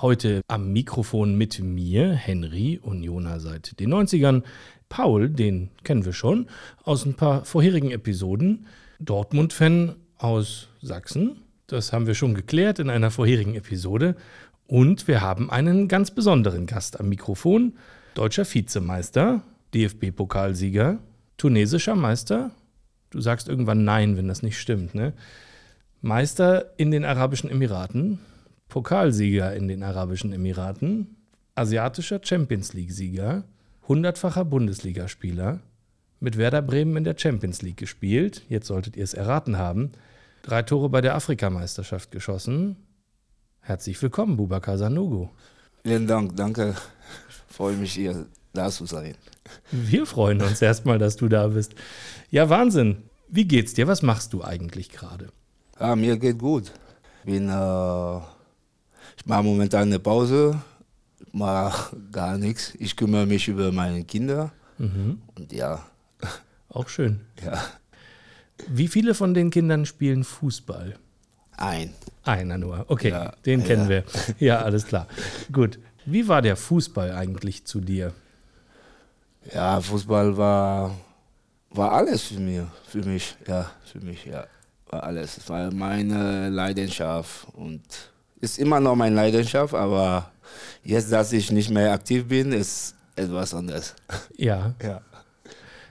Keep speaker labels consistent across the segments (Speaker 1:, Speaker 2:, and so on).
Speaker 1: Heute am Mikrofon mit mir, Henry, Unioner seit den 90ern. Paul, den kennen wir schon aus ein paar vorherigen Episoden. Dortmund-Fan aus Sachsen. Das haben wir schon geklärt in einer vorherigen Episode. Und wir haben einen ganz besonderen Gast am Mikrofon. Deutscher Vizemeister, DFB-Pokalsieger, tunesischer Meister. Du sagst irgendwann Nein, wenn das nicht stimmt, ne? Meister in den Arabischen Emiraten, Pokalsieger in den Arabischen Emiraten, asiatischer Champions League-Sieger, hundertfacher Bundesligaspieler, mit Werder Bremen in der Champions League gespielt, jetzt solltet ihr es erraten haben, drei Tore bei der Afrikameisterschaft geschossen. Herzlich willkommen, Bubakar Sanogo.
Speaker 2: Vielen Dank, danke. Ich freue mich, hier da zu sein.
Speaker 1: Wir freuen uns erstmal, dass du da bist. Ja, Wahnsinn. Wie geht's dir? Was machst du eigentlich gerade?
Speaker 2: Ja, mir geht gut. Bin äh, ich mache momentan eine Pause, mache gar nichts. Ich kümmere mich über meine Kinder. Mhm. Und ja.
Speaker 1: Auch schön.
Speaker 2: Ja.
Speaker 1: Wie viele von den Kindern spielen Fußball?
Speaker 2: Ein.
Speaker 1: Einer nur. Okay, ja, den kennen ja. wir. Ja, alles klar. Gut. Wie war der Fußball eigentlich zu dir?
Speaker 2: Ja, Fußball war, war alles für mich, für mich, ja, für mich, ja, war alles. Es war meine Leidenschaft und ist immer noch meine Leidenschaft, aber jetzt, dass ich nicht mehr aktiv bin, ist etwas anderes.
Speaker 1: Ja. ja.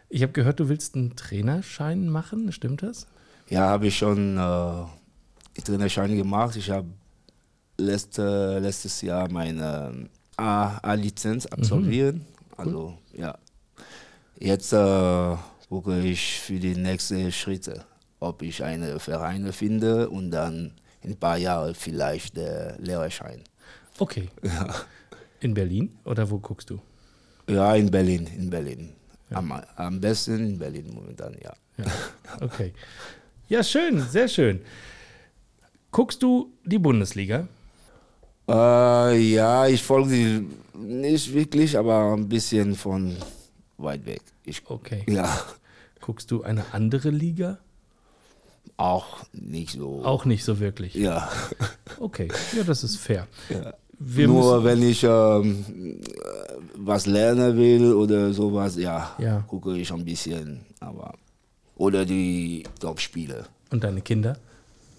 Speaker 1: Ich habe gehört, du willst einen Trainerschein machen, stimmt das?
Speaker 2: Ja, habe ich schon äh, Trainerschein gemacht. Ich habe letzte, letztes Jahr meine A-Lizenz absolviert. Mhm. Also ja, jetzt äh, gucke ich für die nächsten Schritte, ob ich eine Vereine finde und dann in ein paar Jahren vielleicht der Lehrerschein.
Speaker 1: Okay. Ja. In Berlin oder wo guckst du?
Speaker 2: Ja, in Berlin, in Berlin. Ja. Am, am besten in Berlin momentan, ja.
Speaker 1: ja. Okay. Ja, schön, sehr schön. Guckst du die Bundesliga?
Speaker 2: Äh, ja, ich folge sie nicht wirklich, aber ein bisschen von weit weg. Ich,
Speaker 1: okay.
Speaker 2: Ja.
Speaker 1: Guckst du eine andere Liga?
Speaker 2: Auch nicht so.
Speaker 1: Auch nicht so wirklich.
Speaker 2: Ja.
Speaker 1: Okay, ja, das ist fair.
Speaker 2: Ja. Nur wenn ich ähm, was lernen will oder sowas, ja, ja, gucke ich ein bisschen. Aber oder die Top-Spiele.
Speaker 1: Und deine Kinder?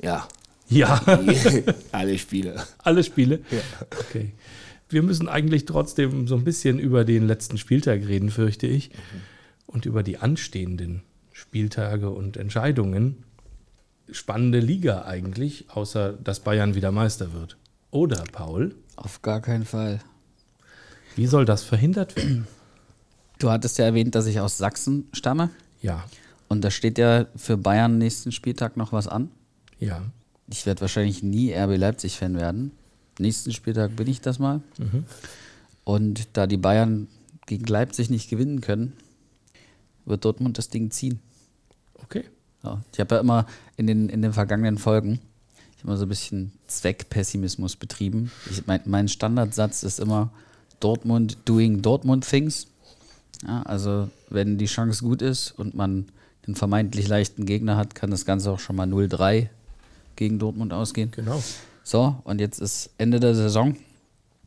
Speaker 2: Ja.
Speaker 1: Ja.
Speaker 2: Alle Spiele.
Speaker 1: Alle Spiele?
Speaker 2: Ja.
Speaker 1: Okay. Wir müssen eigentlich trotzdem so ein bisschen über den letzten Spieltag reden, fürchte ich. Mhm. Und über die anstehenden Spieltage und Entscheidungen spannende Liga eigentlich, außer dass Bayern wieder Meister wird. Oder, Paul?
Speaker 3: Auf gar keinen Fall.
Speaker 1: Wie soll das verhindert werden?
Speaker 3: Du hattest ja erwähnt, dass ich aus Sachsen stamme.
Speaker 1: Ja.
Speaker 3: Und da steht ja für Bayern nächsten Spieltag noch was an.
Speaker 1: Ja.
Speaker 3: Ich werde wahrscheinlich nie RB Leipzig-Fan werden. Nächsten Spieltag bin ich das mal. Mhm. Und da die Bayern gegen Leipzig nicht gewinnen können, wird Dortmund das Ding ziehen.
Speaker 1: Okay.
Speaker 3: Ja, ich habe ja immer in den, in den vergangenen Folgen ich immer so ein bisschen Zweckpessimismus betrieben. Ich, mein, mein Standardsatz ist immer Dortmund doing Dortmund things. Ja, also wenn die Chance gut ist und man den vermeintlich leichten Gegner hat, kann das Ganze auch schon mal 0-3 gegen Dortmund ausgehen.
Speaker 1: Genau.
Speaker 3: So, und jetzt ist Ende der Saison.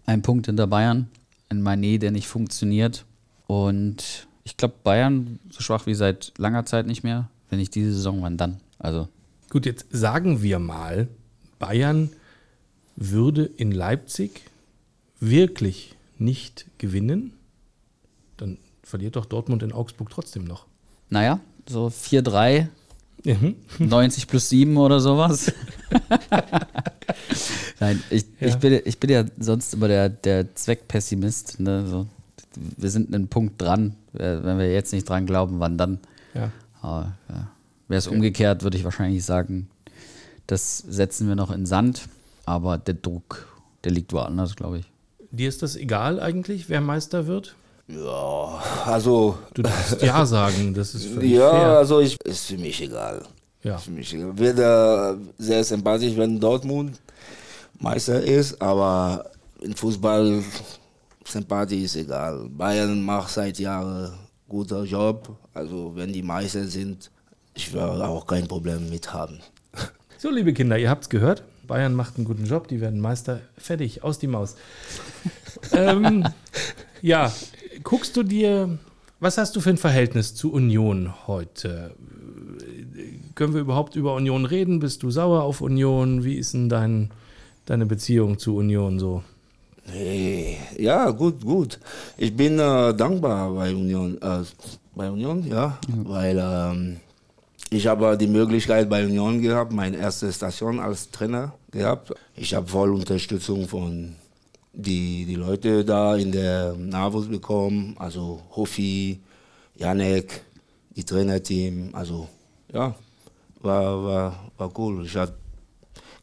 Speaker 3: Ein Punkt hinter Bayern. Ein Manet, der nicht funktioniert. Und ich glaube, Bayern so schwach wie seit langer Zeit nicht mehr. Wenn nicht diese Saison, wann dann? Also.
Speaker 1: Gut, jetzt sagen wir mal, Bayern würde in Leipzig wirklich nicht gewinnen, dann verliert doch Dortmund in Augsburg trotzdem noch.
Speaker 3: Naja, so 4-3, mhm. 90 plus 7 oder sowas. Nein, ich, ja. ich, bin, ich bin ja sonst immer der, der Zweckpessimist. Ne? So, wir sind einen Punkt dran. Wenn wir jetzt nicht dran glauben, wann dann?
Speaker 1: Ja.
Speaker 3: Aber ja. wäre es okay. umgekehrt, würde ich wahrscheinlich sagen, das setzen wir noch in Sand. Aber der Druck, der liegt woanders, glaube ich.
Speaker 1: Dir ist das egal eigentlich, wer Meister wird?
Speaker 2: Ja, also,
Speaker 1: Du darfst ja sagen, das ist völlig
Speaker 2: ja,
Speaker 1: fair.
Speaker 2: also ich, ist für mich egal.
Speaker 1: Ja.
Speaker 2: Für mich egal. Wird äh, sehr sympathisch, wenn Dortmund Meister ist, aber im Fußball Sympathie ist egal. Bayern macht seit Jahren guter Job, also wenn die Meister sind, ich werde auch kein Problem mit haben.
Speaker 1: So, liebe Kinder, ihr habt's gehört. Bayern macht einen guten Job, die werden Meister. Fertig, aus die Maus. ähm, ja, guckst du dir, was hast du für ein Verhältnis zu Union heute? Können wir überhaupt über Union reden? Bist du sauer auf Union? Wie ist denn dein, deine Beziehung zu Union so?
Speaker 2: Hey, ja, gut, gut. Ich bin äh, dankbar bei Union, äh, bei Union, ja, weil ähm, ich habe die Möglichkeit bei Union gehabt, meine erste Station als Trainer gehabt. Ich habe voll Unterstützung von die, die Leute da in der Navus bekommen, also Hofi, Janek, die Trainerteam, also ja, war, war, war cool. Ich hatte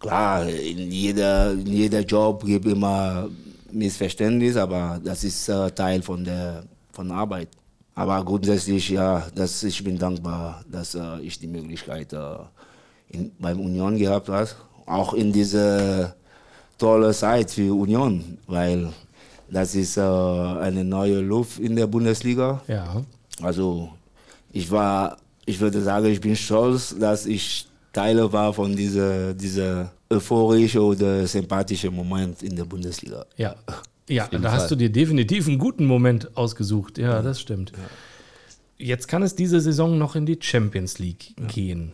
Speaker 2: Klar, in jeder, in jeder Job gibt immer Missverständnis, aber das ist äh, Teil von der von Arbeit. Aber grundsätzlich, ja, das, ich bin dankbar, dass äh, ich die Möglichkeit äh, in, beim Union gehabt habe. Auch in dieser tolle Zeit für Union, weil das ist äh, eine neue Luft in der Bundesliga.
Speaker 1: Ja.
Speaker 2: Also ich war, ich würde sagen, ich bin stolz, dass ich Teil war von dieser, dieser euphorische oder sympathische Moment in der Bundesliga.
Speaker 1: Ja, ja da
Speaker 3: jeden
Speaker 1: hast
Speaker 3: Fall.
Speaker 1: du dir definitiv einen guten Moment ausgesucht. Ja, das stimmt. Jetzt kann es diese Saison noch in die Champions League gehen.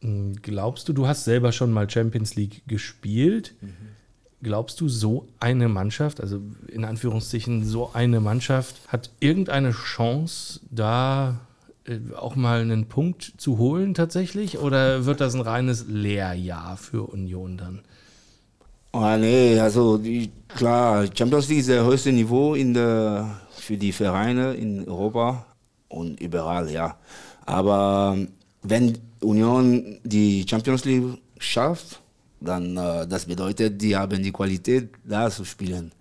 Speaker 1: Hm, Glaubst du, du hast selber schon mal Champions League gespielt? Glaubst du, so eine Mannschaft, also in Anführungszeichen so eine Mannschaft, hat irgendeine Chance, da auch mal einen Punkt zu holen tatsächlich? Oder wird das ein reines Lehrjahr für Union dann?
Speaker 2: Oh, nee, also die, klar, Champions League ist das höchste Niveau in der, für die Vereine in Europa und überall, ja. Aber wenn Union die Champions League schafft, dann äh, das bedeutet, die haben die Qualität, da zu spielen.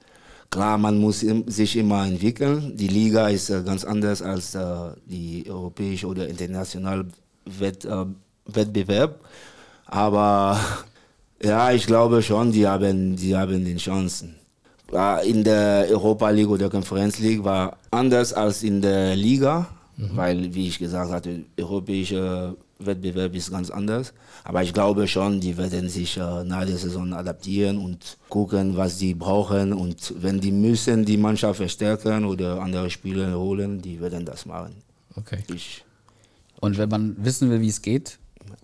Speaker 2: Klar, man muss sich immer entwickeln. Die Liga ist äh, ganz anders als äh, die europäische oder internationale Wett, äh, Wettbewerb. Aber ja, ich glaube schon, die haben, die haben die Chancen. In der Europa League oder Conference League war anders als in der Liga, weil, wie ich gesagt hatte, europäischer Wettbewerb ist ganz anders. Aber ich glaube schon, die werden sich äh, nach der Saison adaptieren und gucken, was die brauchen. Und wenn die müssen die Mannschaft verstärken oder andere Spieler holen, die werden das machen.
Speaker 1: Okay.
Speaker 2: Ich,
Speaker 3: Und wenn man wissen will, wie es geht,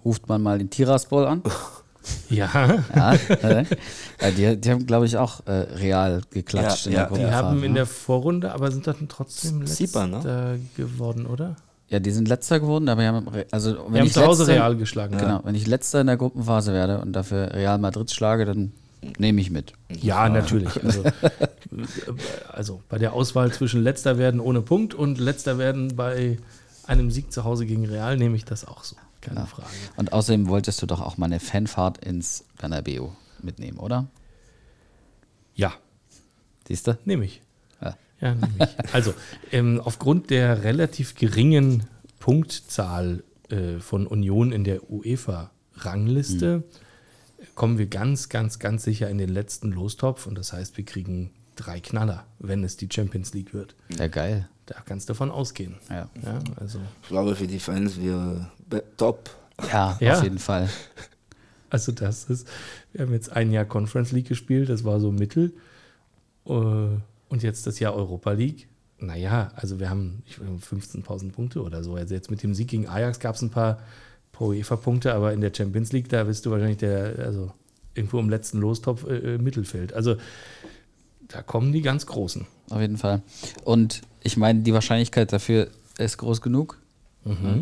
Speaker 3: ruft man mal den Tiraspol an.
Speaker 1: Ja.
Speaker 3: Ja, äh, die, die haben, glaube ich, auch äh, real geklatscht
Speaker 2: Ja,
Speaker 3: in
Speaker 2: ja,
Speaker 3: der
Speaker 1: Die
Speaker 3: Gruppenphase.
Speaker 1: haben in
Speaker 3: ne?
Speaker 1: der Vorrunde, aber sind dann trotzdem letzter
Speaker 2: Sieper, ne?
Speaker 1: geworden, oder?
Speaker 3: Ja, die sind letzter geworden, aber wir haben, also wenn
Speaker 1: Wir haben
Speaker 3: ich
Speaker 1: zu Hause
Speaker 3: letzter,
Speaker 1: Real geschlagen.
Speaker 3: Genau, wenn ich letzter in der Gruppenphase werde und dafür Real Madrid schlage, dann nehme ich mit.
Speaker 1: Ja, natürlich. Also, also bei der Auswahl zwischen letzter werden ohne Punkt und letzter werden bei einem Sieg zu Hause gegen Real nehme ich das auch so. Keine Frage.
Speaker 3: Und außerdem wolltest du doch auch mal eine Fanfahrt ins Bernabeu mitnehmen, oder?
Speaker 1: Ja,
Speaker 3: Siehst du?
Speaker 1: nehme ich.
Speaker 3: Ja.
Speaker 1: Ja, nehme ich. Also, ähm, aufgrund der relativ geringen Punktzahl äh, von Union in der UEFA-Rangliste kommen wir ganz, ganz, ganz sicher in den letzten Lostopf und das heißt, wir kriegen drei Knaller, wenn es die Champions League wird.
Speaker 3: Ja, geil.
Speaker 1: Da kannst du davon ausgehen.
Speaker 3: Ja.
Speaker 1: Ja, also,
Speaker 2: ich glaube, für die Fans wäre top.
Speaker 3: Ja,
Speaker 1: Ja.
Speaker 3: auf jeden Fall.
Speaker 1: also das ist, wir haben jetzt ein Jahr Conference League gespielt, das war so mittel. Äh, Und jetzt das Jahr Europa League. Naja, also wir haben ich weiß nicht, 15.000 Punkte oder so. Also jetzt mit dem Sieg gegen Ajax gab es ein paar Pro UEFA-Punkte, aber in der Champions League, da bist du wahrscheinlich der, also irgendwo im letzten Lostopf äh, äh, Mittelfeld. Also da kommen die ganz Großen.
Speaker 3: Auf jeden Fall. Und ich meine, die Wahrscheinlichkeit dafür ist groß genug.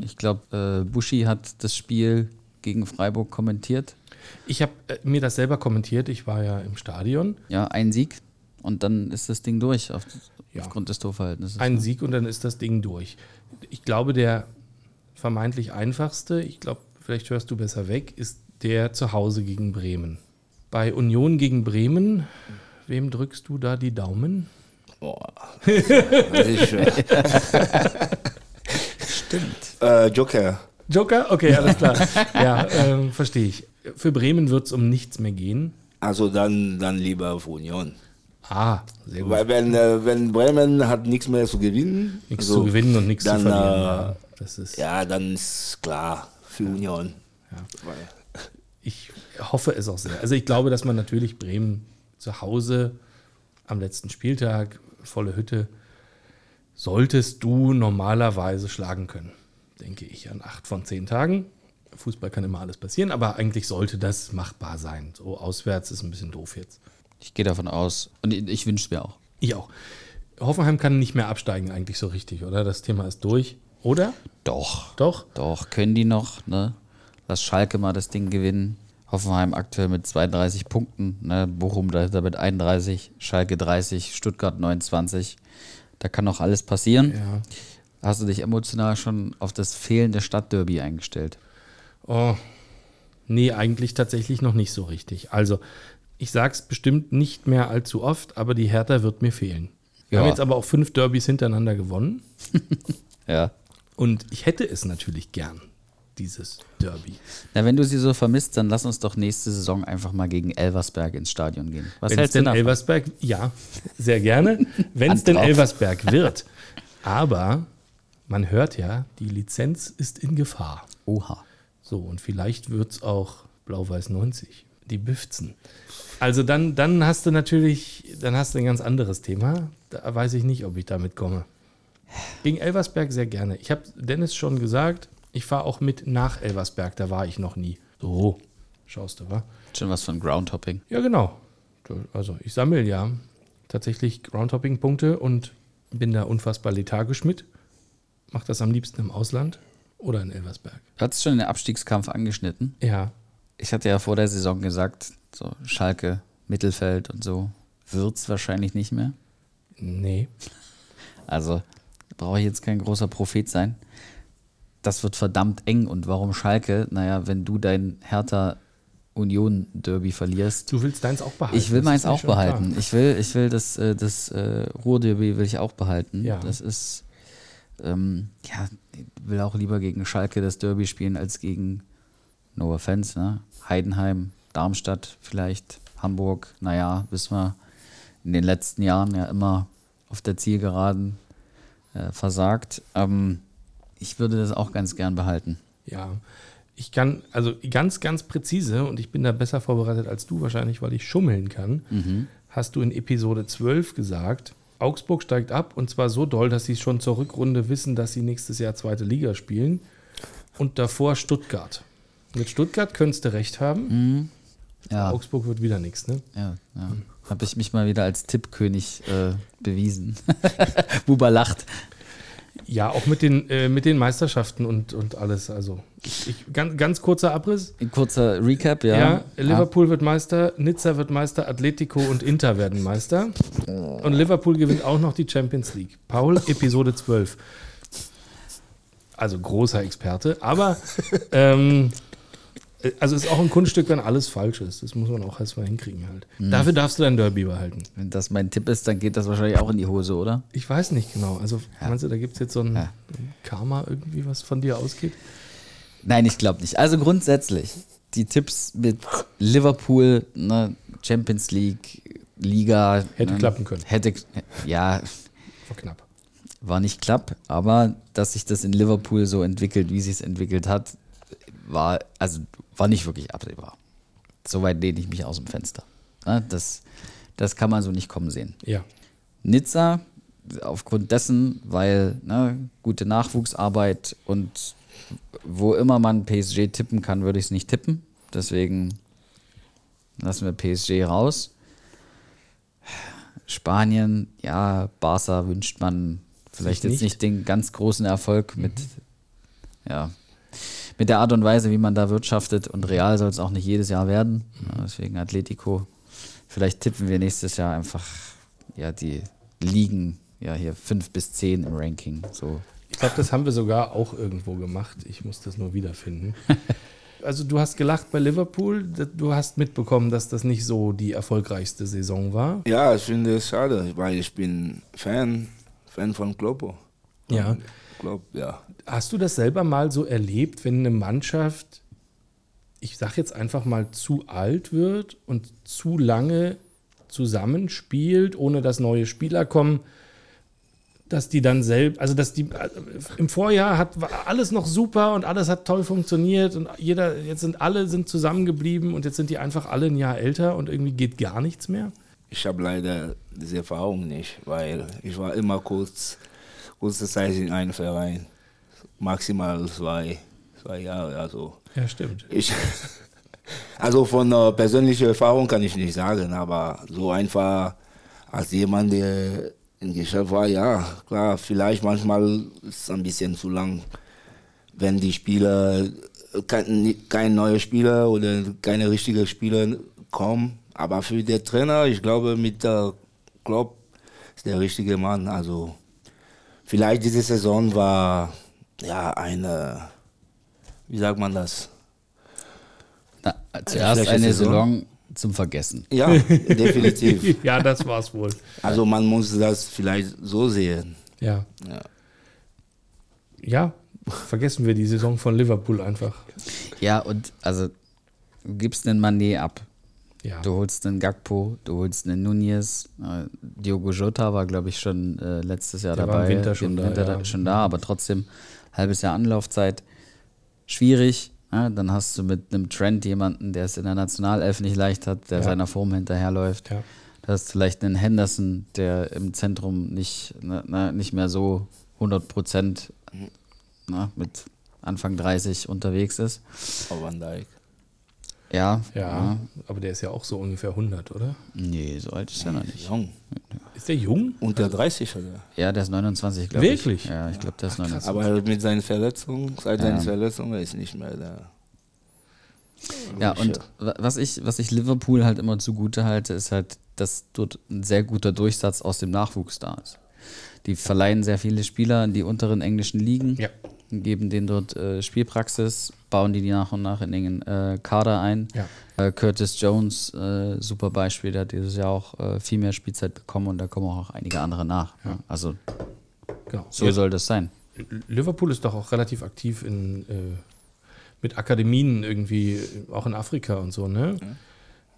Speaker 3: Ich glaube, äh, Buschi hat das Spiel gegen Freiburg kommentiert.
Speaker 1: Ich habe äh, mir das selber kommentiert. Ich war ja im Stadion.
Speaker 3: Ja, ein Sieg und dann ist das Ding durch auf,
Speaker 1: Ja.
Speaker 3: aufgrund des Torverhältnisses.
Speaker 1: Ein
Speaker 3: ne?
Speaker 1: Sieg und dann ist das Ding durch. Ich glaube, der vermeintlich einfachste, ich glaube, vielleicht hörst du besser weg, ist der zu Hause gegen Bremen. Bei Union gegen Bremen wem drückst du da die Daumen?
Speaker 2: Boah. Ist schwer.
Speaker 3: Stimmt.
Speaker 2: äh, Joker.
Speaker 1: Joker? Okay, alles klar. ja, ähm, verstehe ich. Für Bremen wird es um nichts mehr gehen.
Speaker 2: Also dann, dann lieber auf Union.
Speaker 1: Ah, sehr gut.
Speaker 2: Weil wenn, äh, wenn Bremen hat nichts mehr zu gewinnen,
Speaker 1: nichts
Speaker 2: also,
Speaker 1: zu gewinnen und nichts zu
Speaker 2: dann,
Speaker 1: verlieren.
Speaker 2: äh,
Speaker 1: ja. Das ist,
Speaker 2: ja, dann ist klar für Union. Weil,
Speaker 1: Ich hoffe es auch sehr. Also ich glaube, dass man natürlich Bremen zu Hause am letzten Spieltag, volle Hütte, solltest du normalerweise schlagen können. Denke ich an acht von zehn Tagen. Fußball kann immer alles passieren, aber eigentlich sollte das machbar sein. So auswärts ist ein bisschen doof jetzt.
Speaker 3: Ich gehe davon aus. Und ich, wünsche es mir auch.
Speaker 1: Ich auch. Hoffenheim kann nicht mehr absteigen eigentlich so richtig, oder? Das Thema ist durch. Oder?
Speaker 3: Doch.
Speaker 1: Doch?
Speaker 3: Doch, können die noch, ne? Lass Schalke mal das Ding gewinnen. Hoffenheim aktuell mit 32 Punkten, ne? Bochum dahinter mit 31, Schalke 30, Stuttgart 29. Da kann noch alles passieren.
Speaker 1: Ja.
Speaker 3: Hast du dich emotional schon auf das fehlende Stadtderby eingestellt?
Speaker 1: Oh, nee, eigentlich tatsächlich noch nicht so richtig. Also, ich sag's bestimmt nicht mehr allzu oft, aber die Hertha wird mir fehlen. Wir
Speaker 3: Ja.
Speaker 1: haben jetzt aber auch fünf Derbys hintereinander gewonnen
Speaker 3: Ja.
Speaker 1: und ich hätte es natürlich gern, dieses Derby.
Speaker 3: Na, wenn du sie so vermisst, dann lass uns doch nächste Saison einfach mal gegen Elversberg ins Stadion gehen. Was
Speaker 1: Wenn es
Speaker 3: hältst du
Speaker 1: denn
Speaker 3: davon?
Speaker 1: Elversberg, ja, sehr gerne, wenn es denn. Elversberg wird. Aber man hört ja, die Lizenz ist in Gefahr.
Speaker 3: Oha.
Speaker 1: So, und vielleicht wird es auch Blau-Weiß 90, die Büfzen. Also dann, dann hast du natürlich, dann hast du ein ganz anderes Thema. Da weiß ich nicht, ob ich damit komme. Gegen Elversberg sehr gerne. Ich habe Dennis schon gesagt, ich fahre auch mit nach Elversberg, da war ich noch nie. So, schaust du, wa?
Speaker 3: Schon was von Groundhopping.
Speaker 1: Ja, genau. Also ich sammle ja tatsächlich Groundhopping-Punkte und bin da unfassbar lethargisch mit. Mach das am liebsten im Ausland oder in Elversberg.
Speaker 3: Du hattest schon den Abstiegskampf angeschnitten.
Speaker 1: Ja,
Speaker 3: Ich hatte ja vor der Saison gesagt, so Schalke, Mittelfeld und so wird es wahrscheinlich nicht mehr.
Speaker 1: nee.
Speaker 3: Also brauche ich jetzt kein großer Prophet sein. Das wird verdammt eng. Und warum Schalke? Naja, wenn du dein Hertha Union Derby verlierst.
Speaker 1: Du willst deins auch behalten.
Speaker 3: Ich will meins auch
Speaker 1: klar.
Speaker 3: behalten. Ich will, ich will das, äh, das äh, Ruhrderby will ich auch behalten.
Speaker 1: Ja.
Speaker 3: Das ist, ähm, ja, ich will auch lieber gegen Schalke das Derby spielen als gegen No Offense, ne? Heidenheim, Darmstadt vielleicht, Hamburg, naja, wissen wir, in den letzten Jahren ja immer auf der Zielgeraden äh, versagt. Ähm, ich würde das auch ganz gern behalten.
Speaker 1: Ja, ich kann, also ganz, ganz präzise, und ich bin da besser vorbereitet als du wahrscheinlich, weil ich schummeln kann, hast du in Episode 12 gesagt, Augsburg steigt ab und zwar so doll, dass sie schon zur Rückrunde wissen, dass sie nächstes Jahr zweite Liga spielen. Und davor Stuttgart. Mit Stuttgart könntest du recht haben.
Speaker 3: Ja,
Speaker 1: Augsburg wird wieder nichts, ne?
Speaker 3: ja, ja. Habe ich mich mal wieder als Tippkönig äh, bewiesen. Buba lacht.
Speaker 1: Ja, auch mit den, äh, mit den Meisterschaften und, und alles. Also, ich, ganz, ganz kurzer Abriss.
Speaker 3: Ein kurzer Recap, ja.
Speaker 1: Ja, Liverpool wird Meister, Nizza wird Meister, Atletico und Inter werden Meister. Und Liverpool gewinnt auch noch die Champions League. Paul, Episode 12. Also großer Experte, aber ähm, äh, also ist auch ein Kunststück, wenn alles falsch ist. Das muss man auch erstmal hinkriegen halt. Dafür darfst du dein Derby behalten.
Speaker 3: Wenn das mein Tipp ist, dann geht das wahrscheinlich auch in die Hose, oder?
Speaker 1: Ich weiß nicht genau. Also meinst du, da gibt es jetzt so ein,
Speaker 3: Ja.
Speaker 1: Karma irgendwie, was von dir ausgeht?
Speaker 3: Nein, ich glaube nicht. Also grundsätzlich, die Tipps mit Liverpool, ne, Champions League, Liga.
Speaker 1: Hätte
Speaker 3: ne,
Speaker 1: klappen können.
Speaker 3: Hätte, ja,
Speaker 1: War knapp.
Speaker 3: war nicht klapp, aber dass sich das in Liverpool so entwickelt, wie sich es entwickelt hat, war, also war nicht wirklich absehbar. Soweit lehne ich mich aus dem Fenster. Das, das kann man so nicht kommen sehen.
Speaker 1: Ja.
Speaker 3: Nizza, aufgrund dessen, weil ne, gute Nachwuchsarbeit und wo immer man PSG tippen kann, würde ich es nicht tippen. Deswegen lassen wir PSG raus. Spanien, ja, Barca wünscht man vielleicht
Speaker 1: Sich
Speaker 3: jetzt
Speaker 1: nicht.
Speaker 3: nicht den ganz großen Erfolg mit, ja, mit der Art und Weise, wie man da wirtschaftet. Und Real soll es auch nicht jedes Jahr werden. Ja, deswegen Atletico. Vielleicht tippen wir nächstes Jahr einfach ja, die Ligen, ja, hier fünf bis zehn im Ranking. So.
Speaker 1: Ich glaube, das haben wir sogar auch irgendwo gemacht. Ich muss das nur wiederfinden. also du hast gelacht bei Liverpool, du hast mitbekommen, dass das nicht so die erfolgreichste Saison war.
Speaker 2: Ja, ich finde es schade, weil ich bin Fan, Fan von Kloppo.
Speaker 1: Ja.
Speaker 2: Klopp, ja.
Speaker 1: Hast du das selber mal so erlebt, wenn eine Mannschaft, ich sag jetzt einfach mal, zu alt wird und zu lange zusammenspielt, ohne dass neue Spieler kommen, dass die dann selbst, also dass die im Vorjahr hat war alles noch super und alles hat toll funktioniert und jeder, jetzt sind alle sind zusammengeblieben und jetzt sind die einfach alle ein Jahr älter und irgendwie geht gar nichts mehr?
Speaker 2: Ich habe leider diese Erfahrung nicht, weil ich war immer kurz, kurze Zeit in einem Verein, maximal zwei, zwei Jahre, also
Speaker 1: Ja, stimmt.
Speaker 2: ich, also von äh, persönlicher Erfahrung kann ich nicht sagen, aber so einfach als jemand, der im Geschäft war, ja, klar, vielleicht manchmal ist es ein bisschen zu lang, wenn die Spieler, kein, kein neuer Spieler oder keine richtigen Spieler kommen. Aber für den Trainer, ich glaube, mit der Klopp ist der richtige Mann. Also vielleicht diese Saison war ja eine, wie sagt man das?
Speaker 3: Na, zuerst
Speaker 2: schlechte
Speaker 3: eine
Speaker 2: Saison.
Speaker 3: Saison zum Vergessen.
Speaker 2: Ja, definitiv.
Speaker 1: ja, das war's wohl.
Speaker 2: Also man muss das vielleicht so sehen.
Speaker 1: Ja.
Speaker 2: Ja.
Speaker 1: Ja, vergessen wir die Saison von Liverpool einfach.
Speaker 3: Ja, und also du gibst einen Mané ab.
Speaker 1: Ja.
Speaker 3: Du holst einen Gakpo, du holst einen Nunez. Äh, Diogo Jota war, glaube ich, schon äh, letztes Jahr
Speaker 1: Der war
Speaker 3: dabei.
Speaker 1: im Winter schon da, ja.
Speaker 3: schon da, aber trotzdem halbes Jahr Anlaufzeit. Schwierig. Ja, dann hast du mit einem Trend jemanden, der es in der Nationalelf nicht leicht hat, der
Speaker 1: Ja.
Speaker 3: seiner Form hinterherläuft.
Speaker 1: Ja.
Speaker 3: Du hast vielleicht einen Henderson, der im Zentrum nicht, ne, ne, nicht mehr so 100 Prozent ne, mit Anfang 30 unterwegs ist.
Speaker 2: Auf Van Dijk.
Speaker 3: Ja,
Speaker 1: Ja, aber der ist ja auch so ungefähr 100, oder?
Speaker 3: Nee, so alt ist er noch nicht.
Speaker 2: Jung.
Speaker 1: Ist der jung?
Speaker 2: Unter 30 oder?
Speaker 3: Ja, der ist 29, glaube ich.
Speaker 1: Wirklich?
Speaker 3: Ja, ich glaube, der ist 29.
Speaker 2: Aber mit seinen Verletzungen, seit
Speaker 3: Ja.
Speaker 2: seinen Verletzungen ist nicht mehr da.
Speaker 3: Ja, und wa- was ich, was ich Liverpool halt immer zugute halte, ist halt, dass dort ein sehr guter Durchsatz aus dem Nachwuchs da ist. Die verleihen sehr viele Spieler in die unteren englischen Ligen,
Speaker 1: Ja.
Speaker 3: Geben denen dort äh, Spielpraxis, bauen die die nach und nach in den äh, Kader ein.
Speaker 1: Ja.
Speaker 3: Äh, Curtis Jones, äh, super Beispiel, der hat dieses Jahr auch äh, viel mehr Spielzeit bekommen und da kommen auch einige andere nach. Ja. Also
Speaker 1: Genau.
Speaker 3: so
Speaker 1: Ja,
Speaker 3: soll das sein.
Speaker 1: Liverpool ist doch auch relativ aktiv in, äh, mit Akademien irgendwie, auch in Afrika und so, ne?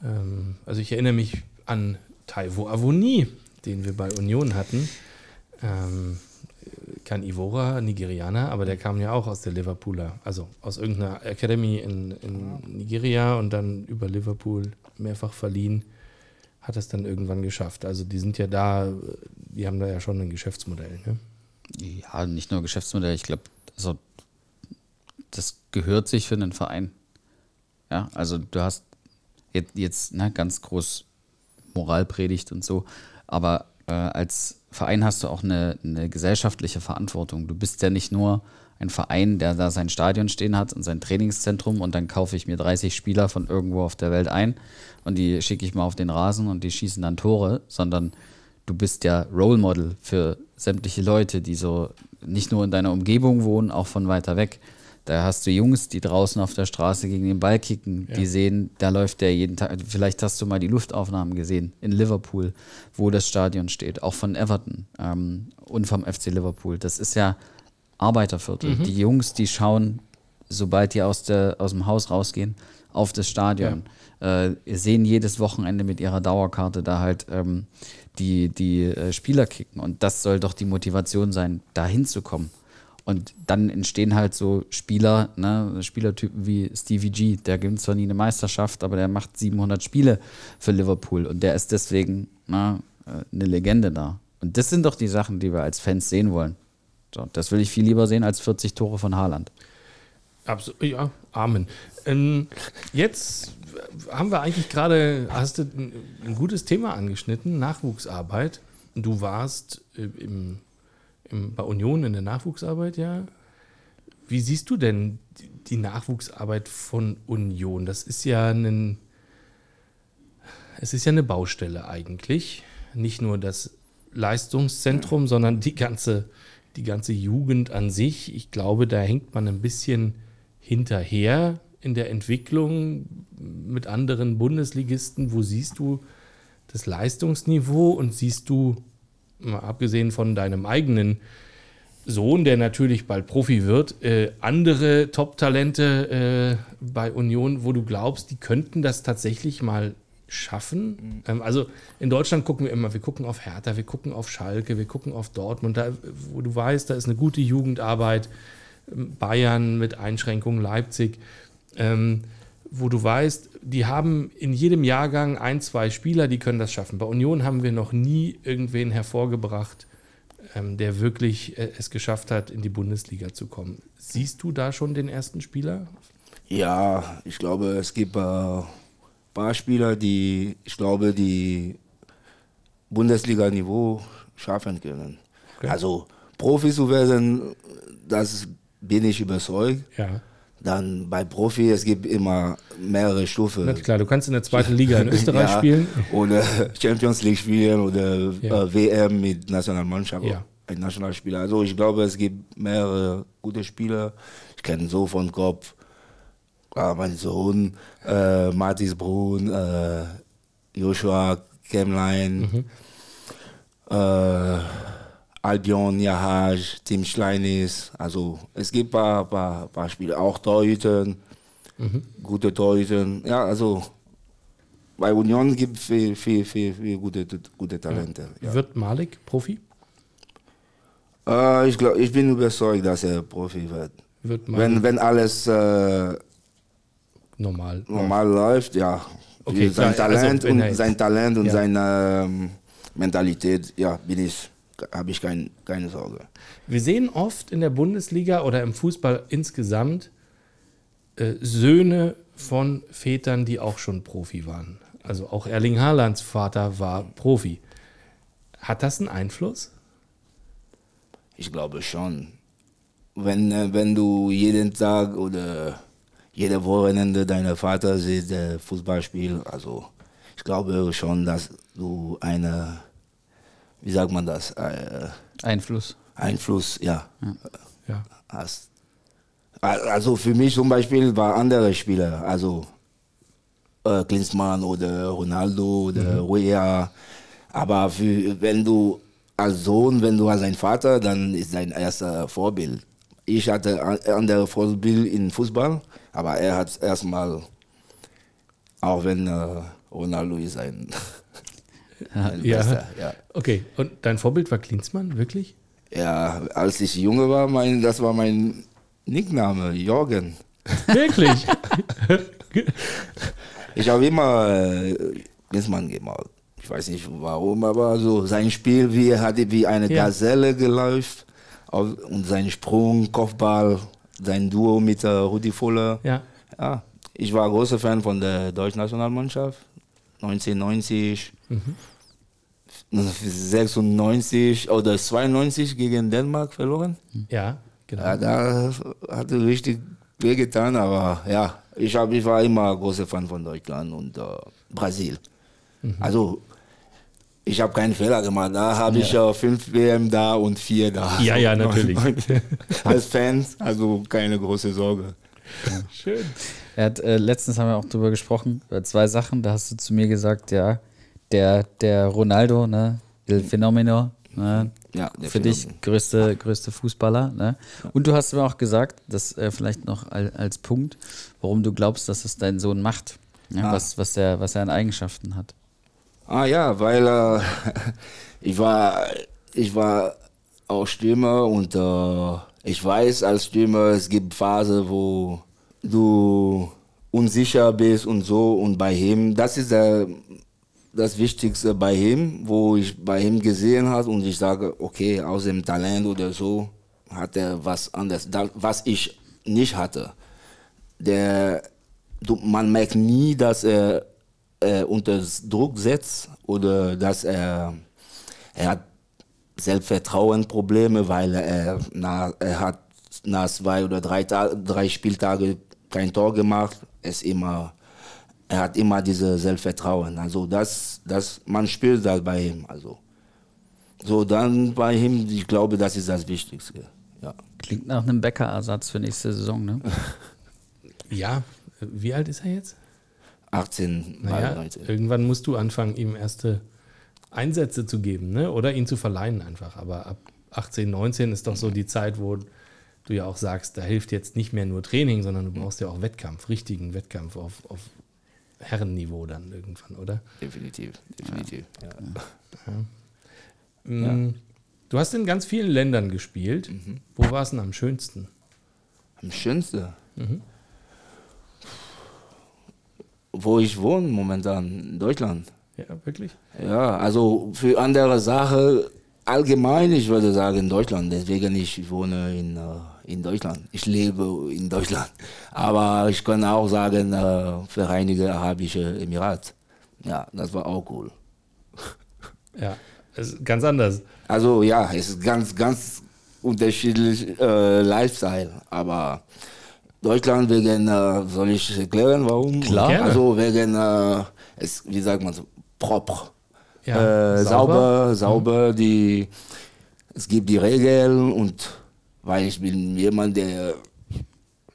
Speaker 1: Ähm, also ich erinnere mich an Taiwo Avoni, den wir bei Union hatten. Ähm, kein Ivora, Nigerianer, aber der kam ja auch aus der Liverpooler, also aus irgendeiner Academy in, in Nigeria und dann über Liverpool mehrfach verliehen, hat es dann irgendwann geschafft. Also die sind ja da, die haben da ja schon ein Geschäftsmodell, ne?
Speaker 3: Ja, nicht nur Geschäftsmodell, ich glaube, also, das gehört sich für einen Verein. Ja, also du hast jetzt, jetzt ne, ganz groß Moralpredigt und so, aber äh, als Verein hast du auch eine, eine gesellschaftliche Verantwortung. Du bist ja nicht nur ein Verein, der da sein Stadion stehen hat und sein Trainingszentrum und dann kaufe ich mir 30 Spieler von irgendwo auf der Welt ein und die schicke ich mal auf den Rasen und die schießen dann Tore, sondern du bist ja Role Model für sämtliche Leute, die so nicht nur in deiner Umgebung wohnen, auch von weiter weg. Da hast du Jungs, die draußen auf der Straße gegen den Ball kicken, die sehen, da läuft der jeden Tag. Vielleicht hast du mal die Luftaufnahmen gesehen in Liverpool, wo das Stadion steht, auch von Everton ähm, und vom FC Liverpool. Das ist ja Arbeiterviertel. Die Jungs, die schauen, sobald die aus, der, aus dem Haus rausgehen, auf das Stadion. Äh, sehen jedes Wochenende mit ihrer Dauerkarte da halt ähm, die, die äh, Spieler kicken. Und das soll doch die Motivation sein, da hinzukommen. Und dann entstehen halt so Spieler, ne, Spielertypen wie Stevie G, der gewinnt zwar nie eine Meisterschaft, aber der macht 700 Spiele für Liverpool und der ist deswegen na, äh, eine Legende da. Und das sind doch die Sachen, die wir als Fans sehen wollen. So, das will ich viel lieber sehen als 40 Tore von Haaland.
Speaker 1: Absolut, ja, Amen. Ähm, jetzt haben wir eigentlich gerade, hast du ein, ein gutes Thema angeschnitten, Nachwuchsarbeit. Du warst äh, im, im, bei Union in der Nachwuchsarbeit, ja. Wie siehst du denn die, Nachwuchsarbeit von Union? Das ist ja ein, es ist ja eine Baustelle eigentlich. Nicht nur das Leistungszentrum, sondern die ganze, die ganze Jugend an sich. Ich glaube, da hängt man ein bisschen hinterher in der Entwicklung mit anderen Bundesligisten? Wo siehst du das Leistungsniveau und siehst du, mal abgesehen von deinem eigenen Sohn, der natürlich bald Profi wird, äh, andere Top-Talente äh, bei Union, wo du glaubst, die könnten das tatsächlich mal schaffen? Ähm, also in Deutschland gucken wir immer, wir gucken auf Hertha, wir gucken auf Schalke, wir gucken auf Dortmund, da, wo du weißt, da ist eine gute Jugendarbeit, ähm, Bayern mit Einschränkungen, Leipzig, ähm, wo du weißt, die haben in jedem Jahrgang ein, zwei Spieler, die können das schaffen. Bei Union haben wir noch nie irgendwen hervorgebracht, ähm, der wirklich äh, es geschafft hat, in die Bundesliga zu kommen. Siehst du da schon den ersten Spieler?
Speaker 2: Ja, ich glaube, es gibt ein paar Spieler, die, ich glaube, die Bundesliga-Niveau schaffen können.
Speaker 1: Okay.
Speaker 2: Also Profi zu werden, das bin ich überzeugt.
Speaker 1: Ja.
Speaker 2: Dann bei Profi, es gibt immer mehrere Stufen.
Speaker 1: Na klar, du kannst in der zweiten Liga in Österreich
Speaker 2: Ja,
Speaker 1: spielen.
Speaker 2: Oder Champions League spielen oder
Speaker 1: Ja.
Speaker 2: äh, WM mit Nationalmannschaft.
Speaker 1: Ja.
Speaker 2: Ein Nationalspieler. Also ich glaube, es gibt mehrere gute Spieler. Ich kenne so von Kopf. Ah, mein Sohn, äh, Mathis Brun, äh, Joshua Kemlein, äh, Albion Yahaj, Tim Schleinis. Also es gibt ein paar, paar, paar Spieler, auch Torhüter, gute Torhüter. Ja, also bei Union gibt es viel, viel, viel, viel gute, gute Talente. Ja.
Speaker 1: Wird Malik Profi?
Speaker 2: Äh, ich, glaub, ich bin überzeugt, dass er Profi wird.
Speaker 1: Wird Malik
Speaker 2: Wenn, wenn alles äh,
Speaker 1: normal?
Speaker 2: normal läuft, ja.
Speaker 1: Okay,
Speaker 2: sein,
Speaker 1: klar, also
Speaker 2: Talent
Speaker 1: er
Speaker 2: und, sein Talent und
Speaker 1: Ja.
Speaker 2: seine ähm, Mentalität, ja, bin ich, habe ich kein, keine Sorge.
Speaker 1: Wir sehen oft in der Bundesliga oder im Fußball insgesamt äh, Söhne von Vätern, die auch schon Profi waren. Also auch Erling Haalands Vater war Profi. Hat das einen Einfluss?
Speaker 2: Ich glaube schon. Wenn, äh, wenn du jeden Tag oder jede Wochenende deinen Vater siehst, der Fußball spielt, also ich glaube schon, dass du eine, wie sagt man das, äh,
Speaker 3: Einfluss.
Speaker 2: Einfluss, ja,
Speaker 1: Ja.
Speaker 2: hast. Also für mich zum Beispiel war andere Spieler, also äh, Klinsmann oder Ronaldo oder Rea. Aber für, wenn du als Sohn, wenn du als ein Vater, dann ist dein erster Vorbild. Ich hatte an- andere Vorbild in Fußball, aber er hat erstmal, auch wenn äh, Ronaldo ist ein
Speaker 1: Ja.
Speaker 2: Bester, ja.
Speaker 1: Okay, und dein Vorbild war Klinsmann, wirklich?
Speaker 2: Ja, als ich junge war, mein, das war mein Nickname, Jorgen.
Speaker 1: Wirklich?
Speaker 2: Ich habe immer äh, Klinsmann gemacht. Ich weiß nicht warum, aber so sein Spiel, wie er hatte wie eine
Speaker 1: Ja.
Speaker 2: Gazelle geläuft auf- und sein Sprung, Kopfball, sein Duo mit äh, Rudi Voller.
Speaker 1: ja.
Speaker 2: Ja, ich war großer Fan von der deutschen Nationalmannschaft. 1990, 96 oder 92 gegen Dänemark verloren.
Speaker 1: Ja, genau.
Speaker 2: Ja, da hat er richtig wehgetan, aber ja, ich, hab, ich war immer großer Fan von Deutschland und äh, Brasil. Also, ich habe keinen Fehler gemacht. Da habe ich äh, fünf WM da und vier da.
Speaker 1: Ja, ja, natürlich.
Speaker 2: Als Fans, also keine große Sorge.
Speaker 1: Schön.
Speaker 3: Er hat, äh, letztens haben wir auch drüber gesprochen, über zwei Sachen. Da hast du zu mir gesagt, ja, der, der Ronaldo, ne, El Fenomeno, ne,
Speaker 2: Ja, der
Speaker 3: für dich größte, größte Fußballer. Ne? Und du hast mir auch gesagt, dass äh, vielleicht noch als, als Punkt, warum du glaubst, dass es dein Sohn macht, ne?
Speaker 2: Ah.
Speaker 3: was, was, er, was er an Eigenschaften hat.
Speaker 2: Ah ja, weil äh, ich war ich war auch Stürmer und äh, ich weiß als Stürmer es gibt Phasen, wo du unsicher bist und so und bei ihm das ist der, das Wichtigste bei ihm, wo ich bei ihm gesehen habe und ich sage okay aus dem Talent oder so hat er was anderes, was ich nicht hatte. Der du, man merkt nie, dass er äh, unter Druck setzt oder dass er, er hat Selbstvertrauensprobleme, weil er, na, er hat nach zwei oder drei, drei Spieltage kein Tor gemacht. Es immer, er hat immer dieses Selbstvertrauen. Also das, das, man spürt das bei ihm. Also so dann bei ihm, ich glaube, das ist das Wichtigste. Ja.
Speaker 3: Klingt nach einem Bäckerersatz für nächste Saison, ne?
Speaker 1: Ja, Wie alt ist er jetzt?
Speaker 2: 18,
Speaker 1: Naja,
Speaker 2: bald 19.
Speaker 1: irgendwann musst du anfangen, ihm erste Einsätze zu geben, ne? Oder ihn zu verleihen einfach. Aber ab 18, 19 ist doch so die Zeit, wo du ja auch sagst, da hilft jetzt nicht mehr nur Training, sondern du brauchst ja auch Wettkampf, richtigen Wettkampf auf, auf Herrenniveau dann irgendwann, oder?
Speaker 2: Definitiv, definitiv. Ja.
Speaker 1: Mm, Du hast in ganz vielen Ländern gespielt.
Speaker 2: Mhm.
Speaker 1: Wo war es denn am schönsten?
Speaker 2: Am schönsten.
Speaker 1: Mhm.
Speaker 2: Wo ich wohne momentan, in Deutschland.
Speaker 1: Ja, wirklich?
Speaker 2: Ja, also für andere Sachen allgemein, ich würde sagen in Deutschland. Deswegen ich wohne in, äh, in Deutschland. Ich lebe in Deutschland. Aber ich kann auch sagen, äh, Vereinigte Arabische Emirate. Ja, das war auch cool.
Speaker 1: Ja, es ist ganz anders.
Speaker 2: Also ja, es ist ganz, ganz unterschiedlich äh, Lifestyle. Aber Deutschland wegen, äh, soll ich erklären, warum?
Speaker 3: Klar.
Speaker 1: Gerne.
Speaker 2: Also wegen, äh, es, wie sagt man so, proper.
Speaker 1: Ja,
Speaker 2: äh, sauber, sauber, die, es gibt die Regeln und weil ich bin jemand, der,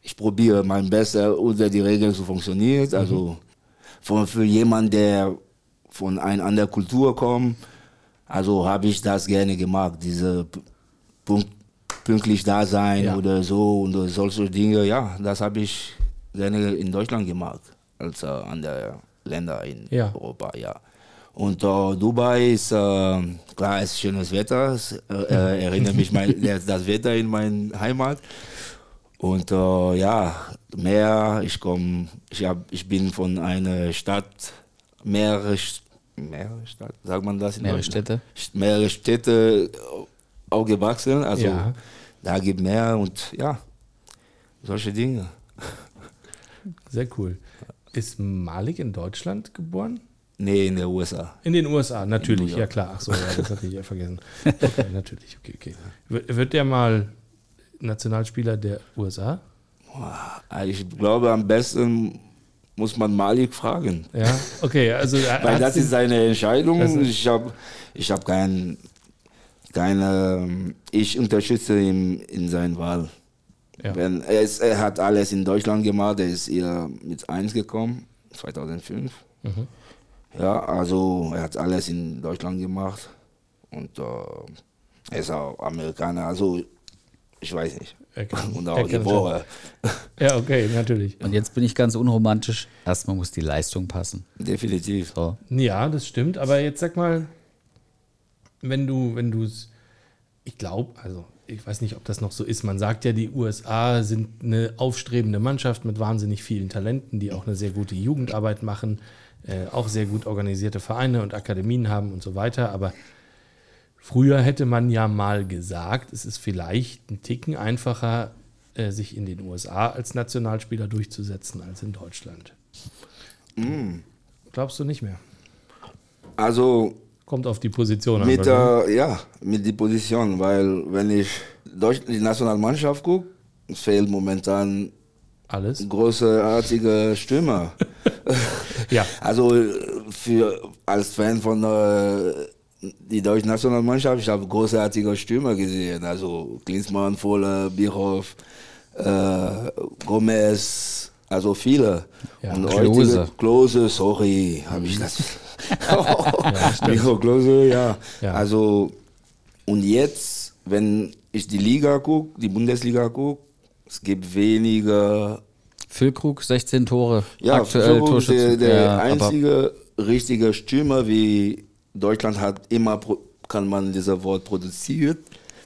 Speaker 2: ich probiere mein Bestes, unter die Regeln zu funktionieren. Also für, für jemanden, der von einer anderen Kultur kommt, also habe ich das gerne gemacht, diese punkt, pünktlich da sein
Speaker 1: Ja.
Speaker 2: oder so und solche Dinge, ja, das habe ich gerne in Deutschland gemacht, als äh, andere Länder in
Speaker 1: Ja.
Speaker 2: Europa, ja. Und äh, Dubai ist, äh, klar, es ist schönes Wetter, es, äh, äh, erinnert mich mein, das Wetter in meine Heimat. Und äh, ja, Meer, ich komme, ich, hab, ich bin von einer Stadt, mehrere, mehrere Stadt, sagt man das? in
Speaker 3: Mehrere? Städte.
Speaker 2: St- Mehrere Städte aufgewachsen, also
Speaker 1: Ja.
Speaker 2: da gibt mehr und ja, solche Dinge.
Speaker 1: Sehr cool. Ist Malik in Deutschland geboren?
Speaker 2: Nee, in den USA.
Speaker 1: In den USA, natürlich, ja klar. Ach so, ja, das hatte ich ja vergessen. Okay, natürlich, okay, okay. Wird wird der mal Nationalspieler der USA?
Speaker 2: Ich glaube, am besten muss man Malik fragen.
Speaker 1: Ja, okay, also
Speaker 2: Weil das ist seine Entscheidung. Ich habe ich hab kein, keine, ich unterstütze ihn in seiner Wahl.
Speaker 1: Ja.
Speaker 2: Wenn, er, ist, er hat alles in Deutschland gemacht, er ist hier mit 1 gekommen, 2005.
Speaker 1: Mhm.
Speaker 2: Ja, also er hat alles in Deutschland gemacht und äh, er ist auch Amerikaner, also ich weiß nicht.
Speaker 1: Kann-
Speaker 2: Und auch geboren.
Speaker 1: Ja, okay, natürlich.
Speaker 3: Und jetzt bin ich ganz unromantisch. Erstmal muss die Leistung passen.
Speaker 2: Definitiv.
Speaker 3: So.
Speaker 1: Ja, das stimmt. Aber jetzt sag mal, wenn du, wenn du es, ich glaube, also ich weiß nicht, ob das noch so ist. Man sagt ja, die USA sind eine aufstrebende Mannschaft mit wahnsinnig vielen Talenten, die auch eine sehr gute Jugendarbeit machen, äh, auch sehr gut organisierte Vereine und Akademien haben und so weiter. Aber früher hätte man ja mal gesagt, es ist vielleicht ein Ticken einfacher, äh, sich in den USA als Nationalspieler durchzusetzen als in Deutschland. Glaubst du nicht mehr?
Speaker 2: Also
Speaker 1: Kommt auf die Position an.
Speaker 2: Mit, äh, ja, mit die Position, weil wenn ich Deutsch, die Nationalmannschaft gucke, fehlt momentan
Speaker 1: Alles.
Speaker 2: großartige Stürmer.
Speaker 1: Ja.
Speaker 2: Also für als Fan von äh, die deutsche Nationalmannschaft, ich habe großartige Stürmer gesehen. Also Klinsmann, Voller, Birhoff, äh, Gomez, also viele.
Speaker 1: Ja,
Speaker 2: Und
Speaker 3: Klose.
Speaker 2: heutige Klose, sorry, habe ich das. Miro Klose, ja.
Speaker 1: Ja.
Speaker 2: Also und jetzt, wenn ich die Liga gucke, die Bundesliga gucke, es gibt weniger
Speaker 3: Füllkrug, 16 Tore.
Speaker 2: ja,
Speaker 3: aktuell
Speaker 2: Füllkrug ist der, der
Speaker 3: Ja,
Speaker 2: einzige richtige Stürmer, wie Deutschland hat immer, kann man dieses Wort produziert.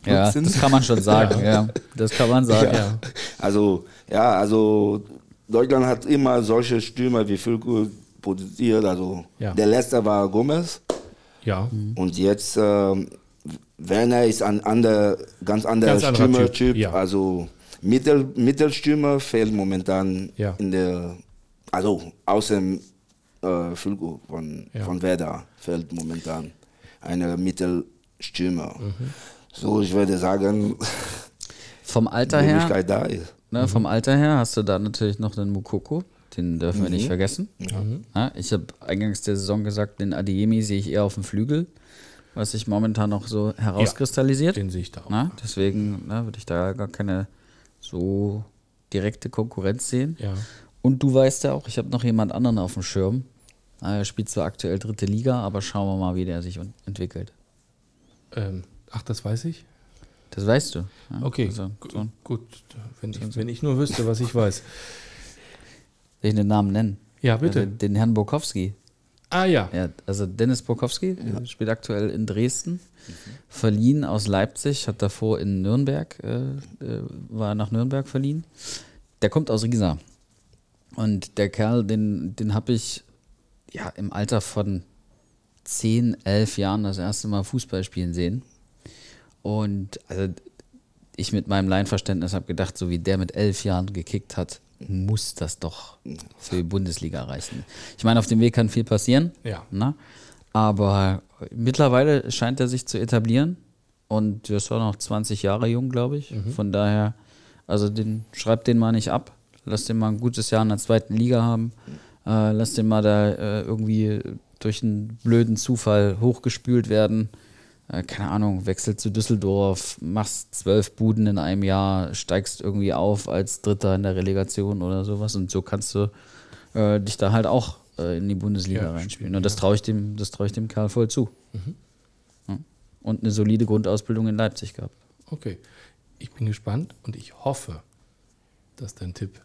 Speaker 3: ja, das kann man schon sagen. ja. das kann man sagen.
Speaker 2: Ja. Also, ja, also Deutschland hat immer solche Stürmer wie Füllkrug produziert. Also
Speaker 1: Ja.
Speaker 2: der letzte war Gomez
Speaker 1: Ja.
Speaker 2: und jetzt ähm, Werner ist ein ander, ganz anderer
Speaker 1: Ganz anderer
Speaker 2: Stürmertyp.
Speaker 1: Typ, ja.
Speaker 2: Also Mittel, Mittelstürmer fehlt momentan
Speaker 1: Ja.
Speaker 2: in der, also außer äh, Füllkrug von,
Speaker 1: Ja.
Speaker 2: von Werder fehlt momentan eine Mittelstürmer.
Speaker 1: Mhm.
Speaker 2: So, ich würde sagen,
Speaker 3: Vom Alter
Speaker 2: die
Speaker 3: her,
Speaker 2: Möglichkeit da ist.
Speaker 3: ne, vom Alter her hast du da natürlich noch den Mukoko. Den dürfen wir nicht vergessen. Ja, ich habe eingangs der Saison gesagt, den Adiemi sehe ich eher auf dem Flügel, was sich momentan noch so herauskristallisiert.
Speaker 1: Den sehe ich da auch.
Speaker 3: Na, deswegen ne, würde ich da gar keine so direkte Konkurrenz sehen.
Speaker 1: Ja.
Speaker 3: Und du weißt ja auch, ich habe noch jemand anderen auf dem Schirm. Ah, Er spielt zwar aktuell dritte Liga, aber schauen wir mal, wie der sich entwickelt.
Speaker 1: Ähm, ach, das weiß ich?
Speaker 3: Das weißt du. ja?
Speaker 1: Okay,
Speaker 3: Also, so.
Speaker 1: gut. Wenn ich, wenn ich nur wüsste, was ich weiß.
Speaker 3: Soll ich den Namen nennen?
Speaker 1: Ja, bitte.
Speaker 3: Also den Herrn Bokowski.
Speaker 1: Ah ja.
Speaker 3: Ja, also Dennis Bokowski spielt aktuell in Dresden, verliehen aus Leipzig, hat davor in Nürnberg, äh, äh, war nach Nürnberg verliehen. Der kommt aus Riesa. Und der Kerl, den, den habe ich ja im Alter von 10, 11 Jahren das erste Mal Fußball spielen sehen. Und also ich mit meinem Laienverständnis habe gedacht, so wie der mit elf Jahren gekickt hat, muss das doch für die Bundesliga reichen. Ich meine, auf dem Weg kann viel passieren.
Speaker 1: Ja.
Speaker 3: Na? Aber mittlerweile scheint er sich zu etablieren. Und er ist auch noch 20 Jahre jung, glaube ich. Von daher, also den, schreibt den mal nicht ab. Lass den mal ein gutes Jahr in der zweiten Liga haben. Äh, lass den mal da äh, irgendwie durch einen blöden Zufall hochgespült werden. Äh, keine Ahnung, wechselt zu Düsseldorf, machst zwölf Buden in einem Jahr, steigst irgendwie auf als Dritter in der Relegation oder sowas. Und so kannst du äh, dich da halt auch äh, in die Bundesliga
Speaker 1: Ja,
Speaker 3: reinspielen. Und das traue ich dem, das traue ich dem Kerl voll zu. Ja. Und eine solide Grundausbildung in Leipzig gehabt.
Speaker 1: Okay. Ich bin gespannt und ich hoffe, dass dein Tipp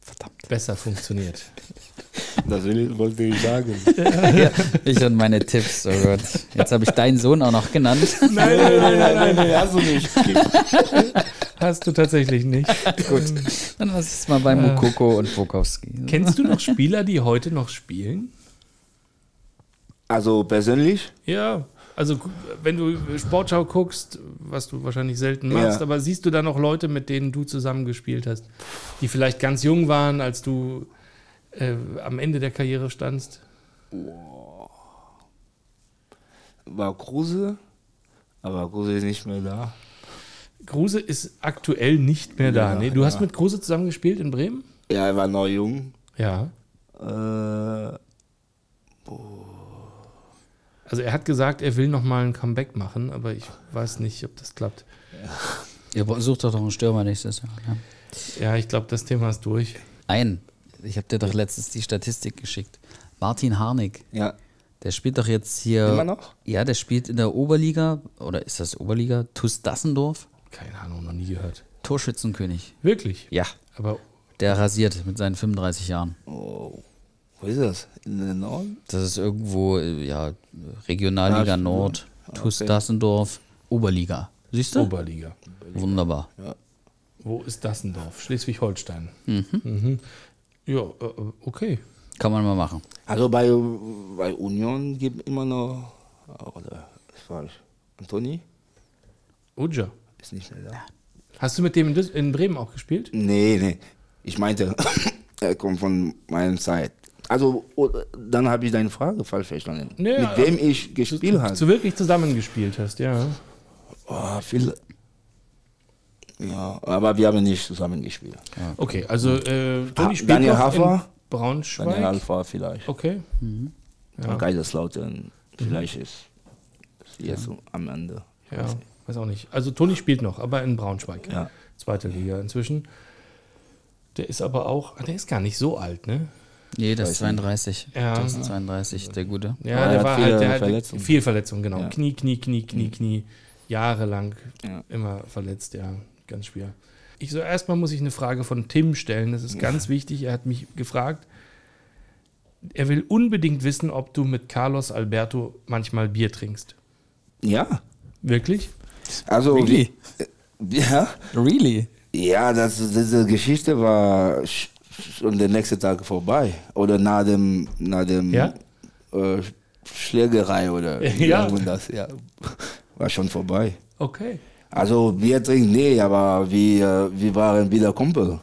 Speaker 3: Verdammt.
Speaker 1: besser funktioniert.
Speaker 2: Das will ich, wollte ich sagen.
Speaker 3: ja, ich und meine Tipps, oh Gott. Jetzt habe ich deinen Sohn auch noch genannt.
Speaker 1: Nein, nein, nein, nein, nein.
Speaker 2: nee, hast du nicht.
Speaker 1: Hast du tatsächlich nicht.
Speaker 3: Gut, dann lass es mal bei Mukoko und Bukowski.
Speaker 1: Kennst du noch Spieler, die heute noch spielen?
Speaker 2: Also persönlich?
Speaker 1: Ja. Also wenn du Sportschau guckst, was du wahrscheinlich selten machst,
Speaker 2: Ja.
Speaker 1: aber siehst du da noch Leute, mit denen du zusammen gespielt hast, die vielleicht ganz jung waren, als du äh, am Ende der Karriere standst?
Speaker 2: War Kruse, aber Kruse ist nicht mehr da.
Speaker 1: Kruse ist aktuell nicht mehr da.
Speaker 2: Ja,
Speaker 1: nee, du hast
Speaker 2: ja.
Speaker 1: mit Kruse zusammen gespielt in Bremen?
Speaker 2: Ja, er war noch jung.
Speaker 1: Ja.
Speaker 2: Äh,
Speaker 1: Also er hat gesagt, er will noch mal ein Comeback machen, aber ich weiß nicht, ob das klappt.
Speaker 3: Ihr sucht doch noch einen Stürmer nächstes Jahr. Ja.
Speaker 1: Ja, ich glaube, das Thema ist durch.
Speaker 3: Ein, ich habe dir doch letztens die Statistik geschickt. Martin Harnik,
Speaker 2: ja,
Speaker 3: der spielt doch jetzt hier.
Speaker 2: Immer noch?
Speaker 3: Ja, der spielt in der Oberliga, oder ist das Oberliga? TuS Dassendorf,
Speaker 1: Keine Ahnung, noch nie gehört.
Speaker 3: Torschützenkönig.
Speaker 1: Wirklich?
Speaker 3: Ja,
Speaker 1: Aber
Speaker 3: der rasiert mit seinen 35 Jahren.
Speaker 2: oh, wo ist das? In den Norden?
Speaker 3: Das ist irgendwo, äh, ja, Regionalliga
Speaker 2: Ja,
Speaker 3: Nord, TuS
Speaker 2: okay.
Speaker 3: Dassendorf, Oberliga. Siehst du?
Speaker 1: Oberliga.
Speaker 3: Wunderbar.
Speaker 1: Wo ist Dassendorf? Schleswig-Holstein. Mhm. Ja, äh, okay.
Speaker 3: Kann man mal machen.
Speaker 2: Also bei, bei Union gibt immer noch, oder ist falsch, Antoni
Speaker 1: Uja.
Speaker 2: Ist nicht mehr da.
Speaker 1: Hast du mit dem in, Düs- in Bremen auch gespielt?
Speaker 2: Nee, nee, ich meinte, er kommt von meiner Zeit. Also, oder- dann habe ich deine Frage falsch verstanden.
Speaker 1: Nee,
Speaker 2: Mit wem ich gespielt habe.
Speaker 1: Du wirklich zusammengespielt hast, ja.
Speaker 2: Oh, viel. Ja, aber wir haben nicht zusammen gespielt.
Speaker 1: Okay, also äh,
Speaker 2: Ha-
Speaker 1: Toni spielt
Speaker 2: Daniel
Speaker 1: noch
Speaker 2: Hafer?
Speaker 1: in Braunschweig.
Speaker 2: Daniel Alpha vielleicht.
Speaker 1: Okay.
Speaker 2: Ja. Kaiserslautern vielleicht ist, ist jetzt am Ende.
Speaker 1: Ja, weiß auch nicht. Also Toni spielt noch, aber in Braunschweig.
Speaker 2: Ja.
Speaker 1: Zweite Liga inzwischen. Der ist aber auch, ah, der ist gar nicht so alt, ne?
Speaker 3: Nee, das ist
Speaker 2: Weiß nicht.
Speaker 3: 32.
Speaker 1: Ja.
Speaker 3: Das ist 32, der Gute.
Speaker 1: Ja,
Speaker 2: Aber
Speaker 1: der
Speaker 2: er
Speaker 1: war
Speaker 2: hat viele
Speaker 1: halt, der hat
Speaker 2: Verletzungen.
Speaker 1: viel Verletzungen, genau.
Speaker 2: Ja.
Speaker 1: Knie, Knie, Knie, Knie, Knie. Jahrelang
Speaker 2: Ja.
Speaker 1: immer verletzt, ja. Ganz schwer. Ich so, erstmal muss ich eine Frage von Tim stellen. Das ist ganz wichtig. Er hat mich gefragt. Er will unbedingt wissen, ob du mit Carlos Alberto manchmal Bier trinkst.
Speaker 2: Ja,
Speaker 1: Wirklich?
Speaker 2: Also.
Speaker 3: Really?
Speaker 2: wie- Ja,
Speaker 3: Really?
Speaker 2: ja das, diese Geschichte war sch- schon der nächste Tag vorbei. Oder nach dem, nach dem
Speaker 1: Ja?
Speaker 2: äh, Schlägerei oder wie
Speaker 1: Ja.
Speaker 2: das? Ja, war schon vorbei.
Speaker 1: Okay.
Speaker 2: Also Bier trinken, nee, aber wir, wir waren wieder Kumpel.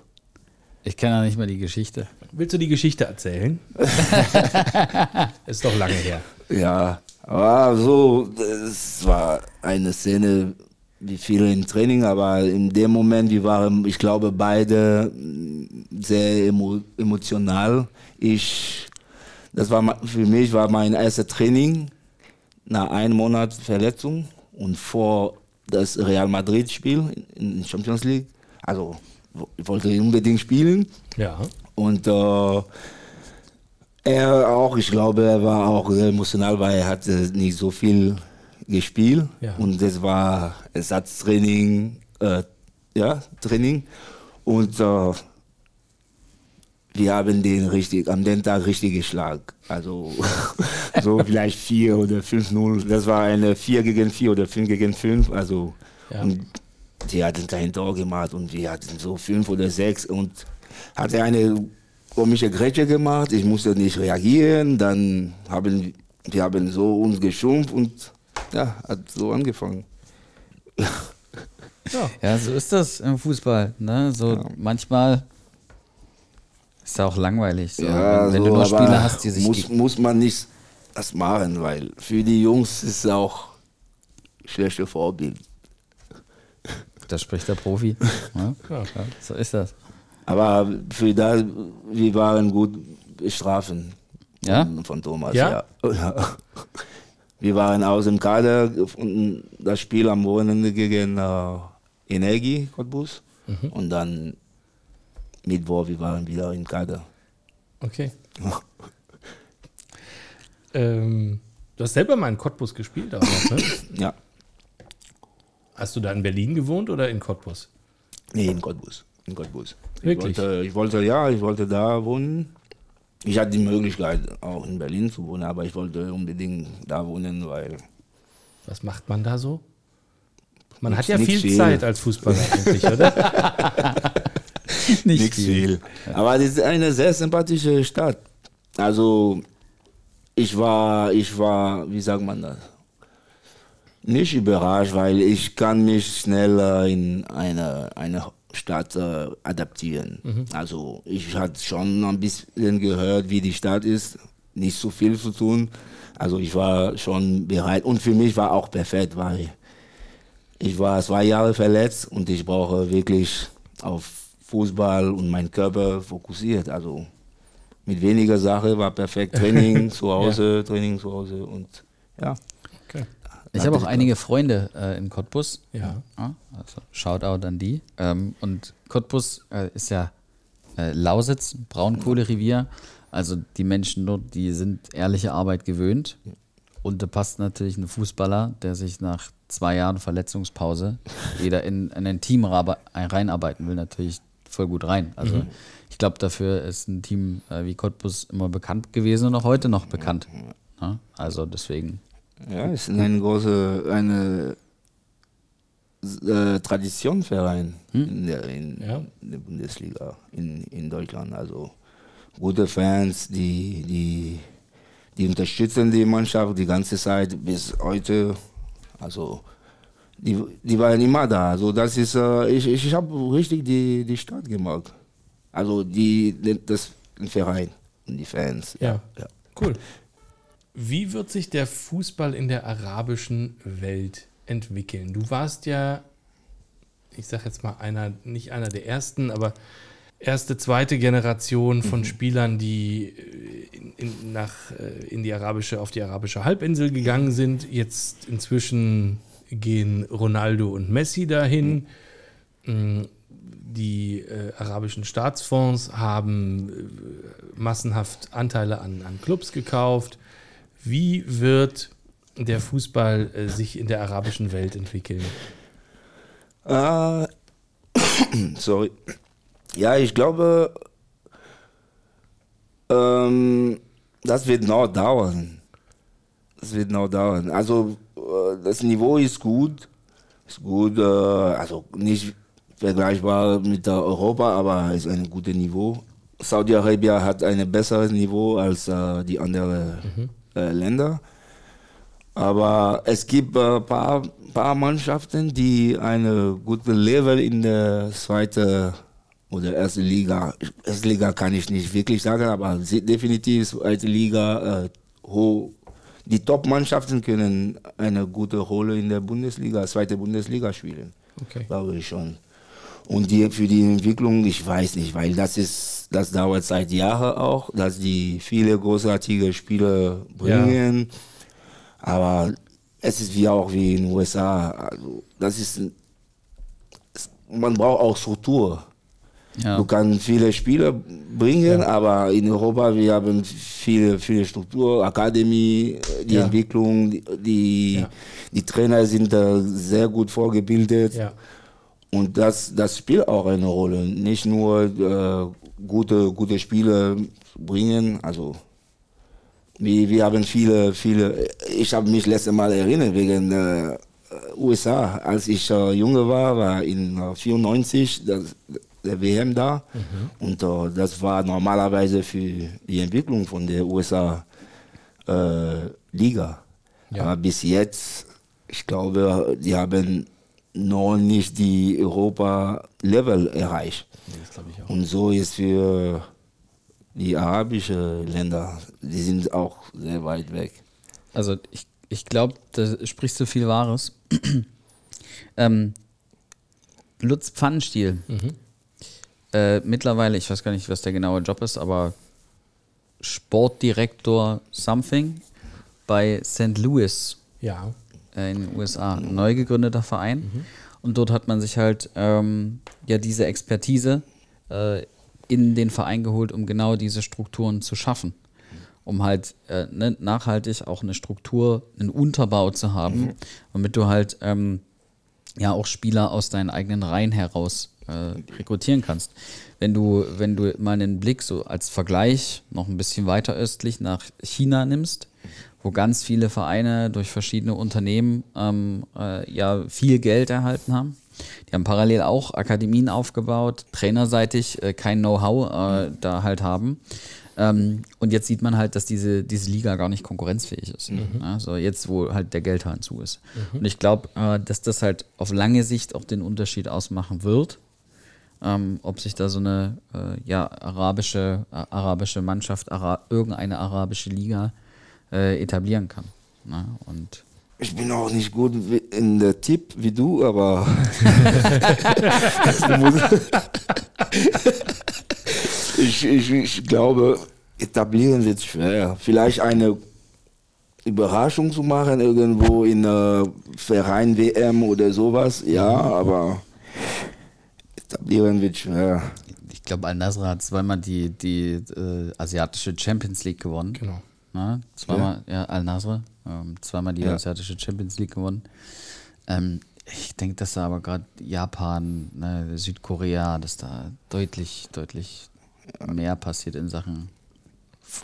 Speaker 3: Ich kenne ja nicht mal die Geschichte.
Speaker 1: Willst du die Geschichte erzählen? ist doch lange her.
Speaker 2: Ja, aber so, es war eine Szene wie viele im Training, aber in dem Moment, wir waren, ich glaube, beide sehr emo emotional. Ich, das war für mich war mein erstes Training nach einem Monat Verletzung und vor das Real Madrid Spiel in der Champions League. Also ich wollte unbedingt spielen
Speaker 1: Ja.
Speaker 2: Und äh, er auch, ich glaube, er war auch emotional, weil er hatte nicht so viel gespielt.
Speaker 1: Ja.
Speaker 2: Und das war Ersatztraining, äh, ja, Training. Und äh, wir haben den richtig, am den Tag richtig geschlagen. Also so vielleicht 4 oder 5-0. Das war eine 4 gegen 4 oder 5 gegen 5. Also
Speaker 1: Ja.
Speaker 2: und die hatten kein Tor gemacht und wir hatten so 5 oder 6 und hatte eine komische Grätsche gemacht. Ich musste nicht reagieren. Dann haben wir haben so uns geschumpft und ja, hat so angefangen.
Speaker 1: Ja.
Speaker 3: Ja, so ist das im Fußball. Ne? So manchmal ist ja auch langweilig. So.
Speaker 2: Ja,
Speaker 3: wenn, wenn
Speaker 2: so,
Speaker 3: du nur
Speaker 2: aber
Speaker 3: Spieler hast, die sich
Speaker 2: muss, muss man nicht das machen, weil für die Jungs ist es auch schlechte Vorbild.
Speaker 3: da spricht der Profi. ja?
Speaker 1: Ja.
Speaker 3: Ja, so ist das.
Speaker 2: Aber für das, wir waren gut bestrafen
Speaker 3: Ja?
Speaker 2: von, Thomas.
Speaker 1: Ja?
Speaker 2: Ja. Wir waren aus dem Kader und das Spiel am Wochenende gegen äh, Energie Cottbus und dann Mittwoch, wir waren wieder im Kader.
Speaker 1: Okay. ähm, du hast selber mal in Cottbus gespielt, auch noch, ne?
Speaker 2: Ja,
Speaker 1: Hast du da in Berlin gewohnt oder in Cottbus?
Speaker 2: nee, in Cottbus. In Cottbus.
Speaker 1: Wirklich?
Speaker 2: Ich wollte, ich wollte, ja, ich wollte da wohnen. Ich hatte die Möglichkeit, auch in Berlin zu wohnen, aber ich wollte unbedingt da wohnen, weil
Speaker 1: Was macht man da so? Man hat
Speaker 2: Nix-
Speaker 1: ja
Speaker 2: nix
Speaker 1: viel
Speaker 2: viel.
Speaker 1: Zeit als Fußballer eigentlich, oder?
Speaker 3: Nicht
Speaker 2: Nichts viel. Aber das ist eine sehr sympathische Stadt. Also ich war, ich war, wie sagt man das? Nicht überrascht, weil ich kann mich schneller in eine, eine Stadt äh, adaptieren. Also ich hatte schon ein bisschen gehört, wie die Stadt ist. Nicht so viel zu tun. Also ich war schon bereit. Und für mich war auch perfekt, weil ich war zwei Jahre verletzt und ich brauche wirklich auf Fußball und meinen Körper fokussiert. Also mit weniger Sache war perfekt. Training zu Hause, Training zu Hause und ja.
Speaker 3: Ich habe auch einige Freunde äh, in Cottbus.
Speaker 1: Ja.
Speaker 3: also Shoutout an die. Ähm, und Cottbus äh, ist ja äh, Lausitz, Braunkohlerevier. Also die Menschen dort, die sind ehrliche Arbeit gewöhnt. Und da passt natürlich ein Fußballer, der sich nach zwei Jahren Verletzungspause wieder in, in ein Team reinarbeiten will, natürlich voll gut rein. Also ich glaube, dafür ist ein Team äh, wie Cottbus immer bekannt gewesen und auch heute noch bekannt. Ja, also deswegen.
Speaker 2: Ja, es ist eine große eine äh, Traditionverein in, der, in,
Speaker 1: Ja.
Speaker 2: der Bundesliga in, in Deutschland. Also gute Fans, die, die, die unterstützen die Mannschaft die ganze Zeit bis heute. Also die, die waren immer da. Also das ist, äh, ich, ich, ich habe richtig die, die Stadt gemacht. Also die, das den Verein und die Fans.
Speaker 1: Ja.
Speaker 2: ja.
Speaker 1: Cool. Wie wird sich der Fußball in der arabischen Welt entwickeln? Du warst ja, ich sag jetzt mal, einer, nicht einer der ersten, aber erste, zweite Generation von Spielern, die äh, in, in, nach, äh, in die arabische, auf die arabische Halbinsel gegangen sind. Jetzt inzwischen gehen Ronaldo und Messi dahin. Mm, Die äh, arabischen Staatsfonds haben äh, massenhaft Anteile an, an Clubs gekauft. Wie wird der Fußball äh, sich in der arabischen Welt entwickeln?
Speaker 2: Äh, sorry. Ja, ich glaube, ähm, das wird noch dauern. Das wird noch dauern. Also äh, das Niveau ist gut, ist gut, äh, also nicht vergleichbar mit der Europa, aber ist ein gutes Niveau. Saudi-Arabien hat ein besseres Niveau als die anderen äh, Länder. Aber es gibt ein äh, paar, paar Mannschaften, die eine gute Level in der zweiten oder ersten Liga, erste Liga kann ich nicht wirklich sagen, aber definitiv zweite Liga, äh, ho, die Top-Mannschaften können eine gute Rolle in der Bundesliga, zweite Bundesliga spielen,
Speaker 1: Okay.
Speaker 2: glaube ich schon. Und die, für die Entwicklung, ich weiß nicht, weil das ist, das dauert seit Jahren auch, dass die viele großartige Spiele bringen. Aber es ist wie auch wie in den USA. Also das ist, man braucht auch Struktur.
Speaker 3: Ja.
Speaker 2: Du kannst viele Spieler bringen,
Speaker 1: Ja.
Speaker 2: aber in Europa wir haben viele, viele Struktur, Akademie, die
Speaker 1: Ja.
Speaker 2: Entwicklung, die,
Speaker 1: Ja.
Speaker 2: die Trainer sind da sehr gut vorgebildet. Und das, das spielt auch eine Rolle. Nicht nur äh, gute, gute Spiele bringen, also wir, wir haben viele, viele, ich habe mich letztes Mal erinnert wegen äh, USA, als ich äh, junge war, war in äh, 94 das, der WM da und äh, das war normalerweise für die Entwicklung von der USA äh, Liga.
Speaker 1: Ja.
Speaker 2: Aber bis jetzt, ich glaube, die haben noch nicht die Europa-Level erreicht.
Speaker 1: Das glaube ich auch.
Speaker 2: Und so ist für die arabischen Länder, die sind auch sehr weit weg.
Speaker 3: Also ich, ich glaube, da sprichst du viel Wahres. ähm, Lutz Pfannenstiel. Äh, mittlerweile, ich weiß gar nicht, was der genaue Job ist, aber Sportdirektor something bei St. Louis
Speaker 1: Ja.
Speaker 3: Äh, in den USA. Ein neu gegründeter Verein. Und dort hat man sich halt ähm, ja diese Expertise äh, in den Verein geholt, um genau diese Strukturen zu schaffen. Um halt äh, ne, nachhaltig auch eine Struktur, einen Unterbau zu haben, damit du halt ähm, ja auch Spieler aus deinen eigenen Reihen heraus äh, rekrutieren kannst. Wenn du, wenn du mal einen Blick so als Vergleich noch ein bisschen weiter östlich nach China nimmst, wo ganz viele Vereine durch verschiedene Unternehmen ähm, äh, ja viel Geld erhalten haben. Die haben parallel auch Akademien aufgebaut, trainerseitig äh, kein Know-how äh, da halt haben. Ähm, und jetzt sieht man halt, dass diese, diese Liga gar nicht konkurrenzfähig ist. Also jetzt, wo halt der Geldhahn zu ist. Und ich glaube, äh, dass das halt auf lange Sicht auch den Unterschied ausmachen wird, ähm, ob sich da so eine äh, ja, arabische, arabische Mannschaft, Ara irgendeine arabische Liga äh, etablieren kann. Ne? Und
Speaker 2: Ich bin auch nicht gut wie- in der Tipp wie du, aber ich, ich, ich glaube, etablieren wird schwer. Vielleicht eine Überraschung zu machen irgendwo in einer Verein WM oder sowas, ja, aber etablieren wird schwer.
Speaker 3: ich glaube, Al-Nasr hat zweimal die, die äh, asiatische Champions League gewonnen.
Speaker 1: Genau.
Speaker 3: Ne? Zweimal, ja, Al-Nasr, ähm, zweimal die
Speaker 2: Ja.
Speaker 3: asiatische Champions League gewonnen. Ähm, ich denke, dass da aber gerade Japan, ne, Südkorea, dass da deutlich, deutlich mehr passiert in Sachen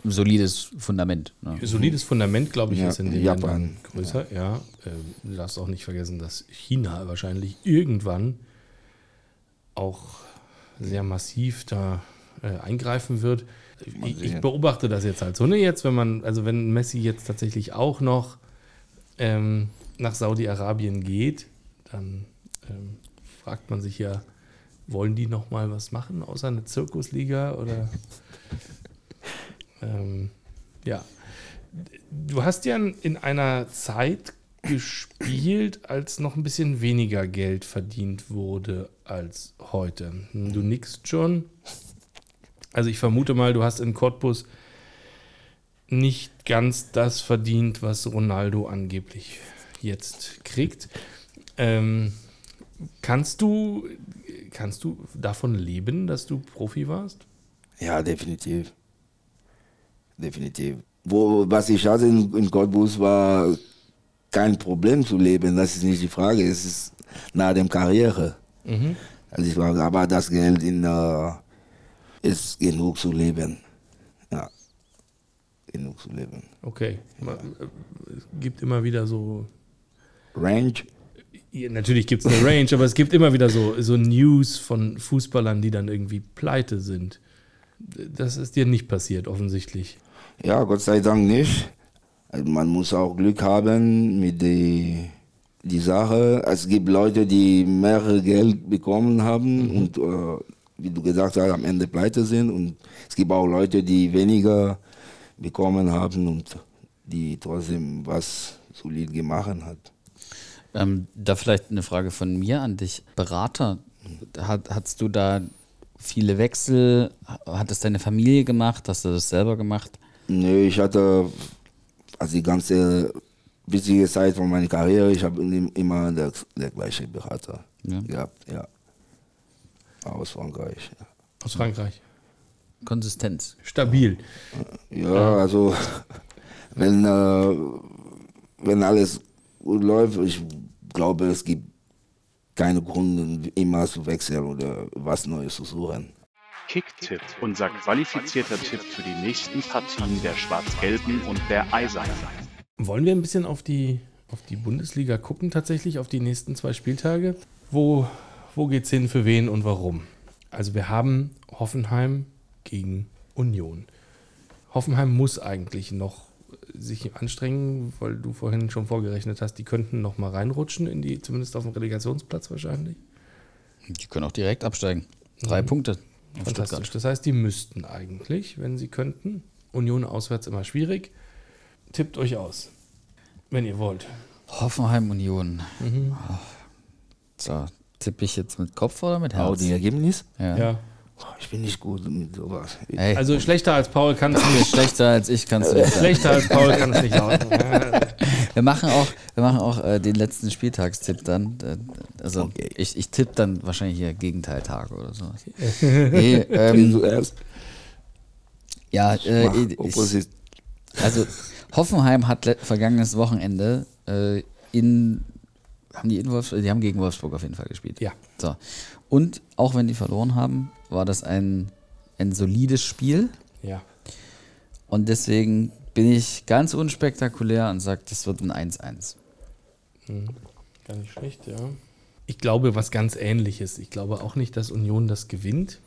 Speaker 3: solides Fundament. Ne?
Speaker 1: Solides Fundament, glaube ich,
Speaker 2: Ja,
Speaker 1: ist in den
Speaker 2: Japan.
Speaker 1: Ländern größer. Ja. Ähm, du darfst auch nicht vergessen, dass China wahrscheinlich irgendwann auch sehr massiv da äh, eingreifen wird. Ich, ich beobachte das jetzt halt so. Ne, jetzt, wenn man, also wenn Messi jetzt tatsächlich auch noch ähm, nach Saudi-Arabien geht, dann ähm, fragt man sich ja, wollen die noch mal was machen, außer eine Zirkusliga oder ähm, ja. Du hast ja in einer Zeit gespielt, als noch ein bisschen weniger Geld verdient wurde als heute. Du nickst schon. Also ich vermute mal, du hast in Cottbus nicht ganz das verdient, was Ronaldo angeblich jetzt kriegt. Ähm, kannst du kannst du davon leben, dass du Profi warst?
Speaker 2: Ja, definitiv. Definitiv. Wo, was ich hatte in, in Cottbus war kein Problem zu leben, das ist nicht die Frage. Es ist nach dem Karriere.
Speaker 1: Mhm.
Speaker 2: Also ich war, aber das Geld in, äh, ist genug zu leben. Ja, genug zu leben.
Speaker 1: Okay. Äh, Es gibt immer wieder so.
Speaker 2: Range?
Speaker 1: Ja, natürlich gibt es eine Range, aber es gibt immer wieder so, so News von Fußballern, die dann irgendwie pleite sind. Das ist dir nicht passiert, offensichtlich.
Speaker 2: Ja, Gott sei Dank nicht. Also man muss auch Glück haben mit die, die Sache. Es gibt Leute, die mehrere Geld bekommen haben und äh, wie du gesagt hast, am Ende pleite sind. Und es gibt auch Leute, die weniger bekommen haben und die trotzdem was solid gemacht hat.
Speaker 3: Ähm, da vielleicht eine Frage von mir an dich. Berater, hat, hattest du da viele Wechsel? Hat es deine Familie gemacht? Hast du das selber gemacht?
Speaker 2: Nö, ich hatte also die ganze wichtige Zeit von meiner Karriere, ich habe immer der, der gleiche Berater
Speaker 3: Ja.
Speaker 2: gehabt, ja. Aus Frankreich. Ja.
Speaker 1: Aus Frankreich.
Speaker 3: Konsistenz.
Speaker 1: Stabil.
Speaker 2: Ja, also wenn, äh, wenn alles gut läuft, ich glaube, es gibt keine Gründe, immer zu wechseln oder was Neues zu suchen.
Speaker 4: Kicktipp, unser qualifizierter Tipp für die nächsten Partien der Schwarz-Gelben und der Eisernen.
Speaker 1: Wollen wir ein bisschen auf die, auf die Bundesliga gucken, tatsächlich, auf die nächsten zwei Spieltage? Wo, wo geht's hin, für wen und warum? Also wir haben Hoffenheim gegen Union. Hoffenheim muss eigentlich noch sich anstrengen, weil du vorhin schon vorgerechnet hast, die könnten noch mal reinrutschen in die, zumindest auf dem Relegationsplatz wahrscheinlich.
Speaker 3: Die können auch direkt absteigen. Drei
Speaker 1: Mhm.
Speaker 3: Punkte.
Speaker 1: Fantastisch.
Speaker 3: Stuttgart.
Speaker 1: Das heißt, die müssten eigentlich, wenn sie könnten. Union auswärts immer schwierig. Tippt euch aus, wenn ihr wollt.
Speaker 3: Hoffenheim Union.
Speaker 1: Mhm.
Speaker 3: So, tippe ich jetzt mit Kopf oder mit Herz?
Speaker 2: die Ergebnis?
Speaker 3: Ja.
Speaker 1: Ja.
Speaker 2: Oh, Ich bin nicht gut mit sowas.
Speaker 3: Ey,
Speaker 1: Also schlechter als Paul kann es nicht.
Speaker 3: schlechter als ich kannst du nicht.
Speaker 1: Schlechter als Paul kann es nicht.
Speaker 3: Wir machen auch, wir machen auch äh, den letzten Spieltagstipp dann. Äh, Also
Speaker 2: Okay.
Speaker 3: ich, ich tippe dann wahrscheinlich hier Gegenteiltage oder sowas. nee, ähm, ja, äh,
Speaker 2: Mach
Speaker 3: ich, also Hoffenheim hat vergangenes Wochenende äh, in haben die in Wolfsburg, die haben gegen Wolfsburg auf jeden Fall gespielt.
Speaker 1: Ja.
Speaker 3: So. Und auch wenn die verloren haben, war das ein, ein solides Spiel.
Speaker 1: ja.
Speaker 3: Und deswegen bin ich ganz unspektakulär und sage, das wird ein 1-1.
Speaker 1: Gar nicht schlecht, ja. Ich glaube, was ganz ähnliches. Ich glaube auch nicht, dass Union das gewinnt.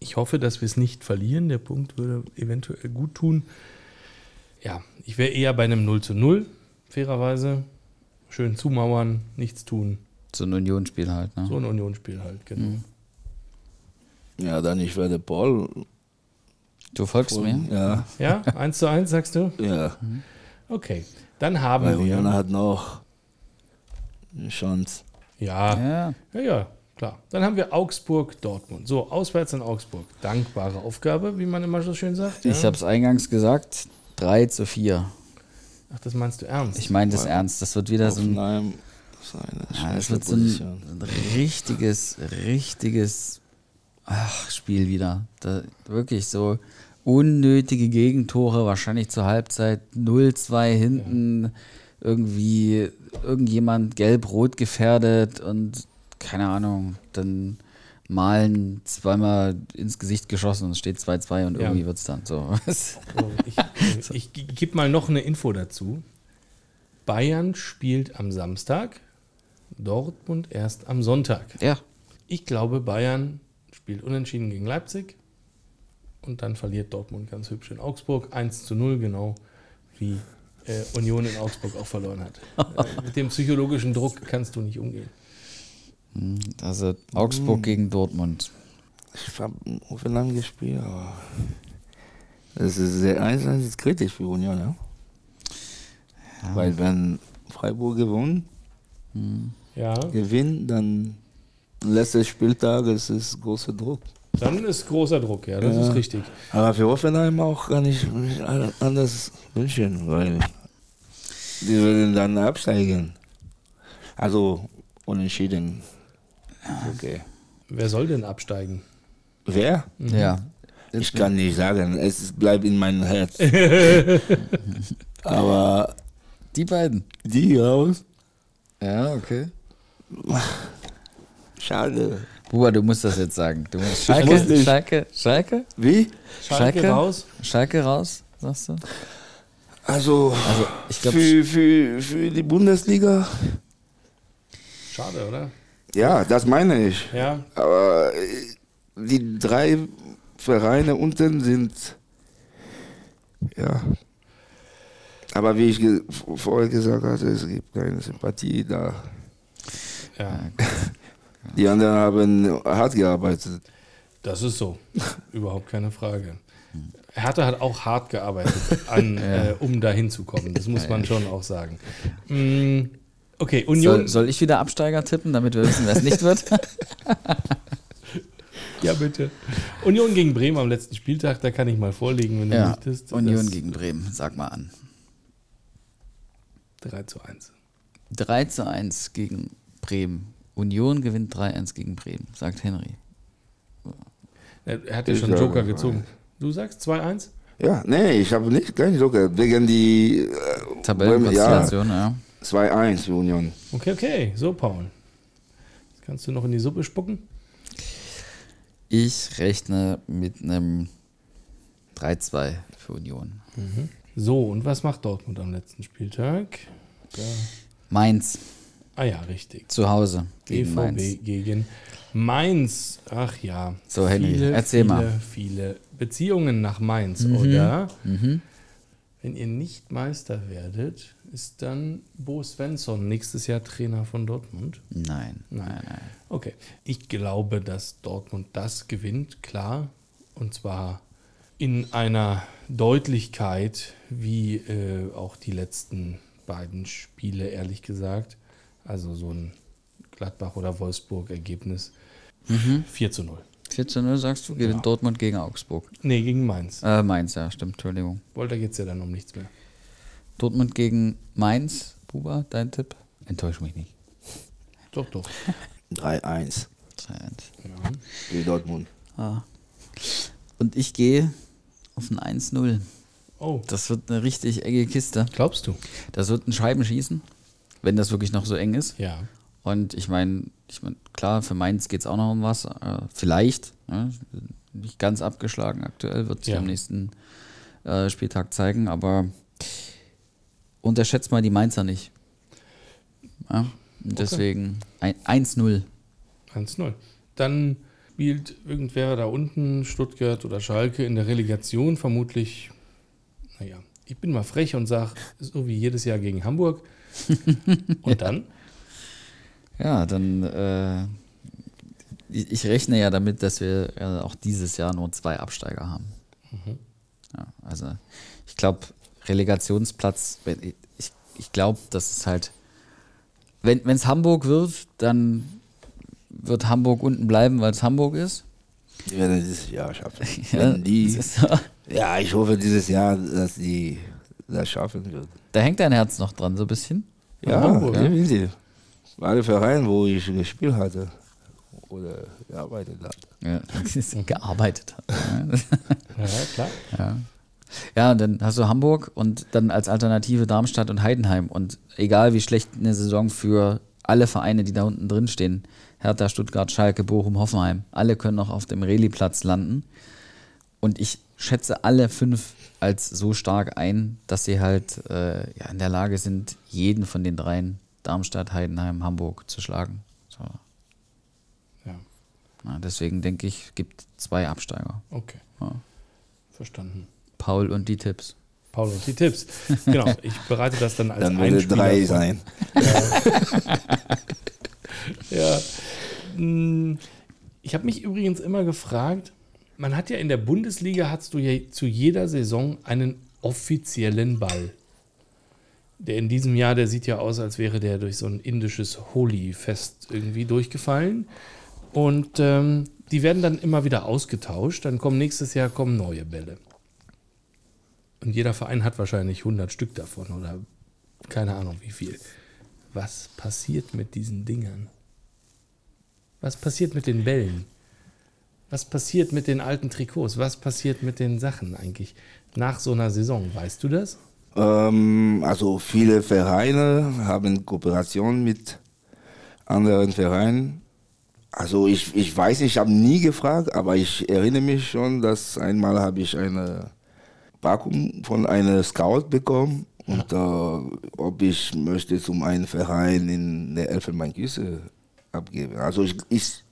Speaker 1: Ich hoffe, dass wir es nicht verlieren. Der Punkt würde eventuell gut tun. Ja, ich wäre eher bei einem 0 zu 0, fairerweise. Schön zumauern, nichts tun.
Speaker 3: So ein Unionsspiel halt. Ne?
Speaker 1: So ein Unionsspiel halt, genau.
Speaker 2: Ja, dann ich werde Paul.
Speaker 3: Du folgst mir?
Speaker 2: Ja,
Speaker 1: Ja, 1 zu 1, sagst du?
Speaker 2: ja.
Speaker 1: Okay, dann haben
Speaker 2: Weil Union
Speaker 1: wir.
Speaker 2: hat noch eine Chance.
Speaker 1: Ja,
Speaker 3: Ja.
Speaker 1: ja, ja, klar. Dann haben wir Augsburg-Dortmund. So, auswärts in Augsburg. Dankbare Aufgabe, wie man immer so schön sagt.
Speaker 3: Ich
Speaker 1: ja.
Speaker 3: habe es eingangs gesagt, 3 zu 4.
Speaker 1: Ach, das meinst du ernst?
Speaker 3: Ich meine das ernst. Das wird wieder so ein,
Speaker 2: eine
Speaker 3: ja, das wird so ein, ein richtiges, richtiges ach, Spiel wieder. Da, wirklich so unnötige Gegentore, wahrscheinlich zur Halbzeit 0-2 hinten, irgendwie irgendjemand gelb-rot gefährdet und keine Ahnung, dann malen zweimal ins Gesicht geschossen und es steht 2-2 und
Speaker 1: Ja.
Speaker 3: irgendwie wird es dann so.
Speaker 1: So, ich ich gebe mal noch eine Info dazu. Bayern spielt am Samstag, Dortmund erst am Sonntag.
Speaker 3: ja,
Speaker 1: Ich glaube, Bayern spielt unentschieden gegen Leipzig und dann verliert Dortmund ganz hübsch in Augsburg. 1 zu 0, genau wie äh, Union in Augsburg auch verloren hat. äh, mit dem psychologischen Druck kannst du nicht umgehen.
Speaker 3: Also Augsburg gegen Dortmund.
Speaker 2: Ich habe Hoffenheim gespielt, aber das ist sehr eins ist kritisch für Union, ja? Weil wenn Freiburg gewonnen,
Speaker 1: Ja,
Speaker 2: gewinnt, dann letzter Spieltag ist es großer Druck.
Speaker 1: dann ist großer Druck, ja, das
Speaker 2: Ja.
Speaker 1: ist richtig.
Speaker 2: Aber für Hoffenheim auch gar nicht anders wünschen, weil die würden dann absteigen. Also unentschieden. Okay.
Speaker 1: Wer soll denn absteigen?
Speaker 2: Wer?
Speaker 3: Ja.
Speaker 2: Ich kann nicht sagen, es bleibt in meinem Herz. Aber
Speaker 3: Die beiden.
Speaker 2: die raus,
Speaker 3: Ja, okay.
Speaker 2: schade.
Speaker 3: Buba, du musst das jetzt sagen. Du musst
Speaker 2: muss
Speaker 3: Schalke,
Speaker 2: nicht.
Speaker 3: Schalke, Schalke,
Speaker 2: Wie?
Speaker 1: Schalke,
Speaker 3: Schalke?
Speaker 1: raus?
Speaker 3: Schalke raus, sagst du?
Speaker 2: Also,
Speaker 3: Also, ich glaube,
Speaker 2: für, für, für die Bundesliga,
Speaker 1: Schade, oder?
Speaker 2: Ja, das meine ich.
Speaker 1: Ja,
Speaker 2: Aber äh, die drei Vereine unten sind, ja. Aber wie ich ge vorher gesagt hatte, es gibt keine Sympathie da.
Speaker 1: ja.
Speaker 2: Die anderen haben hart gearbeitet.
Speaker 1: Das ist so. Überhaupt keine Frage. Hertha hat auch hart gearbeitet, an, äh, um da hinzukommen. Das muss man schon auch sagen. Mm, okay, Union.
Speaker 3: soll, soll ich wieder Absteiger tippen, damit wir wissen, wer es nicht wird?
Speaker 1: ja, bitte. Union gegen Bremen am letzten Spieltag, da kann ich mal vorlegen, wenn du
Speaker 3: ja,
Speaker 1: möchtest.
Speaker 3: Union
Speaker 1: Das-
Speaker 3: gegen Bremen, sag mal an.
Speaker 1: 3 zu 1.
Speaker 3: 3 zu 1 gegen Bremen. Union gewinnt 3-1 gegen Bremen, sagt Henry.
Speaker 1: Er er hat ja schon Joker
Speaker 2: sage
Speaker 1: gezogen. Du sagst 2-1?
Speaker 2: Ja, nee, ich habe nicht keinen Joker. Wegen die äh,
Speaker 3: Tabellenkonstellation, ja.
Speaker 2: 2-1 für Union.
Speaker 1: Okay, okay. So, Paul. Jetzt kannst du noch in die Suppe spucken?
Speaker 3: Ich rechne mit einem 3-2 für Union.
Speaker 1: So, und was macht Dortmund am letzten Spieltag? Da.
Speaker 3: Mainz
Speaker 1: Ah ja, richtig.
Speaker 3: zu Hause gegen
Speaker 1: BVB
Speaker 3: Mainz.
Speaker 1: gegen Mainz. Ach ja.
Speaker 3: So, Henry,
Speaker 1: viele,
Speaker 3: erzähl
Speaker 1: viele,
Speaker 3: mal.
Speaker 1: Viele Beziehungen nach Mainz,
Speaker 3: Mhm.
Speaker 1: oder? Wenn ihr nicht Meister werdet, ist dann Bo Svensson nächstes Jahr Trainer von Dortmund?
Speaker 3: Nein, nein, nein.
Speaker 1: Okay. Ich glaube, dass Dortmund das gewinnt, klar. Und zwar in einer Deutlichkeit, wie äh, auch die letzten beiden Spiele, ehrlich gesagt. Also so ein Gladbach- oder Wolfsburg-Ergebnis. 4 zu 0.
Speaker 3: 4 zu 0 sagst du, gewinnt
Speaker 1: Ja.
Speaker 3: Dortmund gegen Augsburg.
Speaker 1: Nee, gegen Mainz.
Speaker 3: Äh, Mainz, ja, stimmt, Entschuldigung.
Speaker 1: Wollte geht es ja dann um nichts mehr.
Speaker 3: Dortmund gegen Mainz, Buba, dein Tipp? Enttäusch mich nicht.
Speaker 1: Doch, doch.
Speaker 2: 3-1
Speaker 3: 3-1.
Speaker 1: Ja.
Speaker 2: Dortmund.
Speaker 3: Ah. Und ich gehe auf ein 1-0.
Speaker 1: Oh,
Speaker 3: Das wird eine richtig enge Kiste.
Speaker 1: glaubst du?
Speaker 3: Das wird ein Scheibenschießen, wenn das wirklich noch so eng ist.
Speaker 1: Ja.
Speaker 3: Und ich meine, ich mein, klar, für Mainz geht es auch noch um was. Äh, vielleicht. Ne? Nicht ganz abgeschlagen aktuell, wird sich
Speaker 1: Ja.
Speaker 3: am nächsten äh, Spieltag zeigen, aber unterschätzt mal die Mainzer nicht. Ja? Deswegen ein- 1-0.
Speaker 1: 1-0. Dann spielt irgendwer da unten, Stuttgart oder Schalke, in der Relegation vermutlich, naja, ich bin mal frech und sage, so wie jedes Jahr gegen Hamburg. Und dann?
Speaker 3: Ja, dann, äh, ich ich rechne ja damit, dass wir äh, auch dieses Jahr nur zwei Absteiger haben. Ja, also ich glaube, Relegationsplatz, ich, ich glaube, das ist halt, wenn es Hamburg wird, dann wird Hamburg unten bleiben, weil es Hamburg ist.
Speaker 2: Die werden dieses Jahr schaffen.
Speaker 3: Ja,
Speaker 2: die,
Speaker 3: so.
Speaker 2: ja, ich hoffe dieses Jahr, dass die das schaffen wird.
Speaker 3: da hängt dein Herz noch dran, so ein bisschen.
Speaker 2: Ja,
Speaker 1: Hamburg, ja.
Speaker 2: definitiv. Alle Vereine, wo ich gespielt hatte oder gearbeitet habe.
Speaker 3: Ja, gearbeitet hat.
Speaker 1: Ja, klar.
Speaker 3: Ja. Ja, und dann hast du Hamburg und dann als Alternative Darmstadt und Heidenheim. Und egal wie schlecht eine Saison für alle Vereine, die da unten drin stehen, Hertha, Stuttgart, Schalke, Bochum, Hoffenheim, alle können noch auf dem Reli-Platz landen. Und ich schätze alle fünf als so stark ein, dass sie halt äh, ja, in der Lage sind, jeden von den dreien, Darmstadt, Heidenheim, Hamburg, zu schlagen. So.
Speaker 1: Ja,
Speaker 3: Ja, deswegen denke ich, gibt zwei Absteiger.
Speaker 1: okay.
Speaker 3: Ja.
Speaker 1: Verstanden.
Speaker 3: Paul und die Tipps.
Speaker 1: Paul und die Tipps. Genau, ich bereite das dann als
Speaker 2: Dann würde
Speaker 1: Einspieler
Speaker 2: drei
Speaker 1: vor.
Speaker 2: sein.
Speaker 1: Ja. Mm, Ich habe mich übrigens immer gefragt, man hat ja in der Bundesliga hast du ja zu jeder Saison einen offiziellen Ball. Der in diesem Jahr, der sieht ja aus, als wäre der durch so ein indisches Holi-Fest irgendwie durchgefallen. Und ähm, die werden dann immer wieder ausgetauscht. Dann kommen nächstes Jahr kommen neue Bälle. Und jeder Verein hat wahrscheinlich 100 Stück davon oder keine Ahnung wie viel. Was passiert mit diesen Dingern? Was passiert mit den Bällen? Was passiert mit den alten Trikots? Was passiert mit den Sachen eigentlich nach so einer Saison? Weißt du das?
Speaker 2: Ähm, also viele Vereine haben Kooperation mit anderen Vereinen. Also ich, ich weiß, ich habe nie gefragt, aber ich erinnere mich schon, dass einmal habe ich eine Packung von einem Scout bekommen und äh, ob ich möchte zum einen Verein in der Elfenbeinküste abgeben. Also ich, ich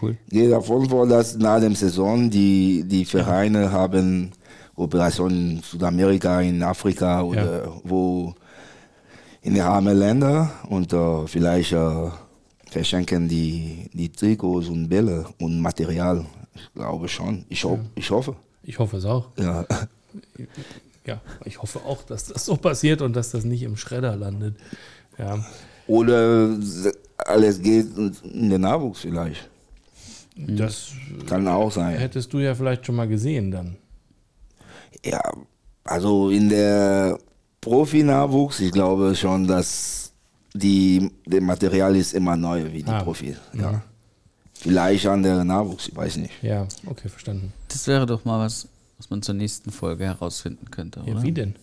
Speaker 3: Cool.
Speaker 2: gehe davon vor, dass nach der Saison die, die Vereine haben Kooperationen in Südamerika, in Afrika oder wo in den armen Ländern und äh, vielleicht äh, verschenken die, die Trikots und Bälle und Material. Ich glaube schon. Ich, ho ich hoffe.
Speaker 1: Ich hoffe es auch.
Speaker 2: Ja.
Speaker 1: Ja, ich hoffe auch, dass das so passiert und dass das nicht im Schredder landet. Ja,
Speaker 2: Oder alles geht in den Nachwuchs vielleicht.
Speaker 1: das
Speaker 2: Kann auch sein.
Speaker 1: hättest du ja vielleicht schon mal gesehen dann.
Speaker 2: Ja, also in der Profi-Nachwuchs, ich glaube schon, dass die, das Material ist immer neu wie die
Speaker 1: Ah.
Speaker 2: Profi. Ja. Vielleicht andere Nachwuchs, ich weiß nicht.
Speaker 1: Ja, okay, verstanden.
Speaker 3: Das wäre doch mal was, was man zur nächsten Folge herausfinden könnte, oder?
Speaker 1: Ja, wie denn?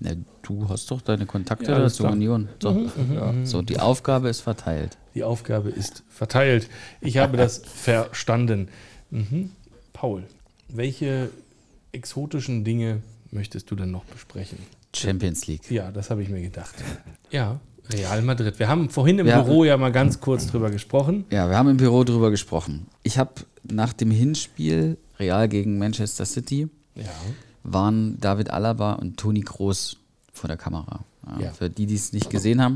Speaker 3: Na, du hast doch deine Kontakte
Speaker 1: Ja,
Speaker 3: zur. Union. So, ja. so, die Aufgabe ist verteilt.
Speaker 1: Die Aufgabe ist verteilt. Ich habe das verstanden. Mhm. Paul, welche exotischen Dinge möchtest du denn noch besprechen?
Speaker 3: Champions League.
Speaker 1: Ja, das habe ich mir gedacht. Ja, Real Madrid. Wir haben vorhin im
Speaker 3: Ja.
Speaker 1: Büro ja mal ganz kurz drüber gesprochen.
Speaker 3: Ja, wir haben im Büro drüber gesprochen. Ich habe nach dem Hinspiel Real gegen Manchester City
Speaker 1: Ja.
Speaker 3: waren David Alaba und Toni Kroos vor der Kamera. Ja,
Speaker 1: Ja.
Speaker 3: Für die, die es nicht gesehen haben,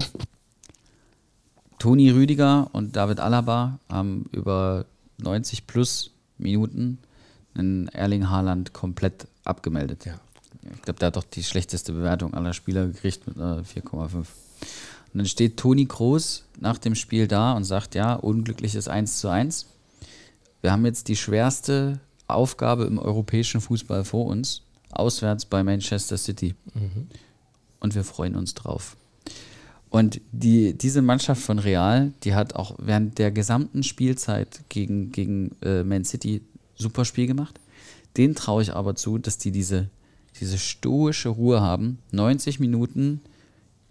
Speaker 3: Toni Rüdiger und David Alaba haben über 90 plus Minuten einen Erling Haaland komplett abgemeldet.
Speaker 1: Ja.
Speaker 3: Ich glaube, der hat doch die schlechteste Bewertung aller Spieler gekriegt mit einer 4,5. Und dann steht Toni Kroos nach dem Spiel da und sagt, ja, unglückliches 1 zu 1. Wir haben jetzt die schwerste Aufgabe im europäischen Fußball vor uns, auswärts bei Manchester City. Und wir freuen uns drauf. Und die, diese Mannschaft von Real, die hat auch während der gesamten Spielzeit gegen, gegen äh, Man City super Spiel gemacht. Den traue ich aber zu, dass die diese, diese stoische Ruhe haben, 90 Minuten